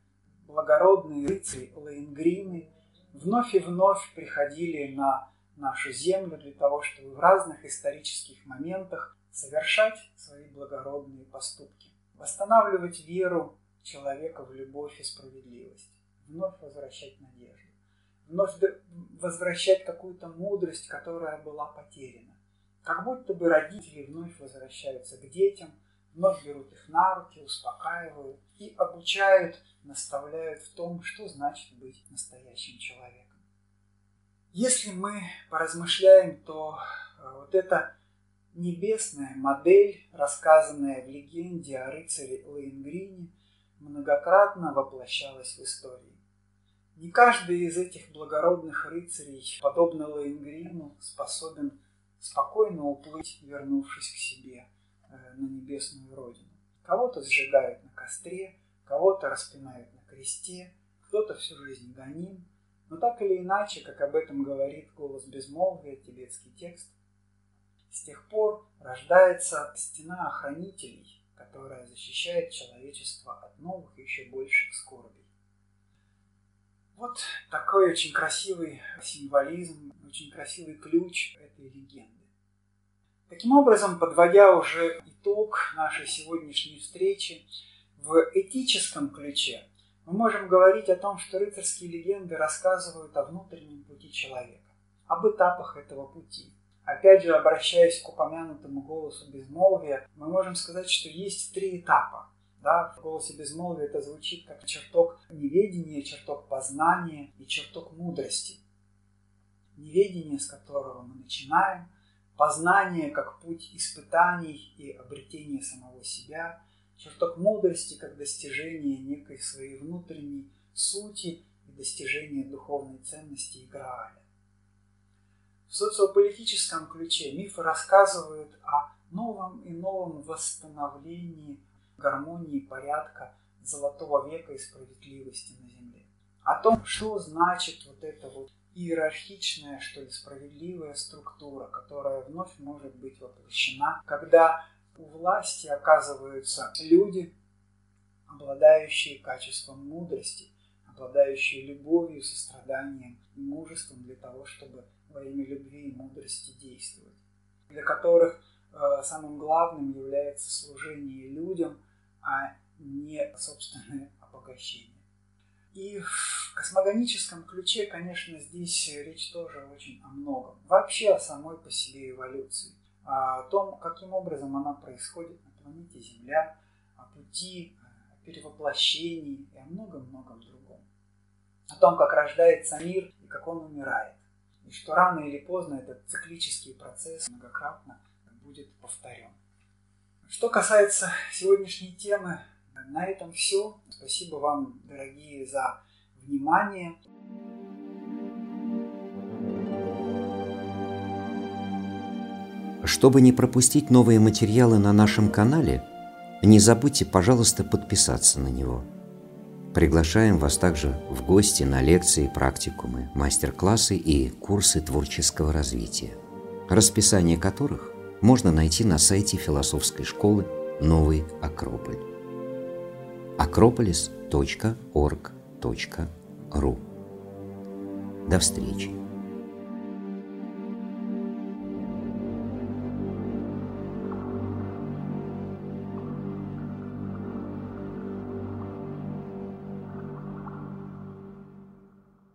благородные рыцари Лейнгрины вновь и вновь приходили на нашу землю для того, чтобы в разных исторических моментах совершать свои благородные поступки, восстанавливать веру человека в любовь и справедливость вновь возвращать надежду, вновь возвращать какую-то мудрость, которая была потеряна. Как будто бы родители вновь возвращаются к детям, вновь берут их на руки, успокаивают и обучают, наставляют в том, что значит быть настоящим человеком. Если мы поразмышляем, то э, вот эта небесная модель, рассказанная в легенде о рыцаре Лейнгрине, многократно воплощалась в истории. Не каждый из этих благородных рыцарей, подобно Лейнгрину, способен спокойно уплыть, вернувшись к себе э, на небесную родину. Кого-то сжигают на костре, кого-то распинают на кресте, кто-то всю жизнь гоним. Но так или иначе, как об этом говорит голос безмолвия, тибетский текст, с тех пор рождается стена охранителей, которая защищает человечество от новых еще больших скорбей. Вот такой очень красивый символизм, очень красивый ключ этой легенды. Таким образом, подводя уже итог нашей сегодняшней встречи, в этическом ключе мы можем говорить о том, что рыцарские легенды рассказывают о внутреннем пути человека, об этапах этого пути. Опять же, обращаясь к упомянутому голосу безмолвия, мы можем сказать, что есть три этапа. Да? В голосе безмолвия это звучит как чертог неведения, чертог познания и чертог мудрости. Неведение, с которого мы начинаем, познание как путь испытаний и обретения самого себя, чертог мудрости как достижение некой своей внутренней сути и достижение духовной ценности и грааля. В социополитическом ключе мифы рассказывают о новом и новом восстановлении гармонии порядка золотого века и справедливости на Земле. О том, что значит вот эта вот иерархичная, что ли, справедливая структура, которая вновь может быть воплощена, когда у власти оказываются люди, обладающие качеством мудрости, обладающие любовью, состраданием и мужеством для того, чтобы во имя любви и мудрости действовать, для которых э, самым главным является служение людям, а не собственное обогащение. И в космогоническом ключе, конечно, здесь речь тоже очень о многом. Вообще о самой по себе эволюции, о том, каким образом она происходит на планете Земля, о пути о перевоплощении и о многом-многом другом. О том, как рождается мир и как он умирает и что рано или поздно этот циклический процесс многократно будет повторен. Что касается сегодняшней темы, на этом все. Спасибо вам, дорогие, за внимание. Чтобы не пропустить новые материалы на нашем канале, не забудьте, пожалуйста, подписаться на него – Приглашаем вас также в гости на лекции, практикумы, мастер-классы и курсы творческого развития, расписание которых можно найти на сайте философской школы «Новый Акрополь» акрополис.орг.ру До встречи!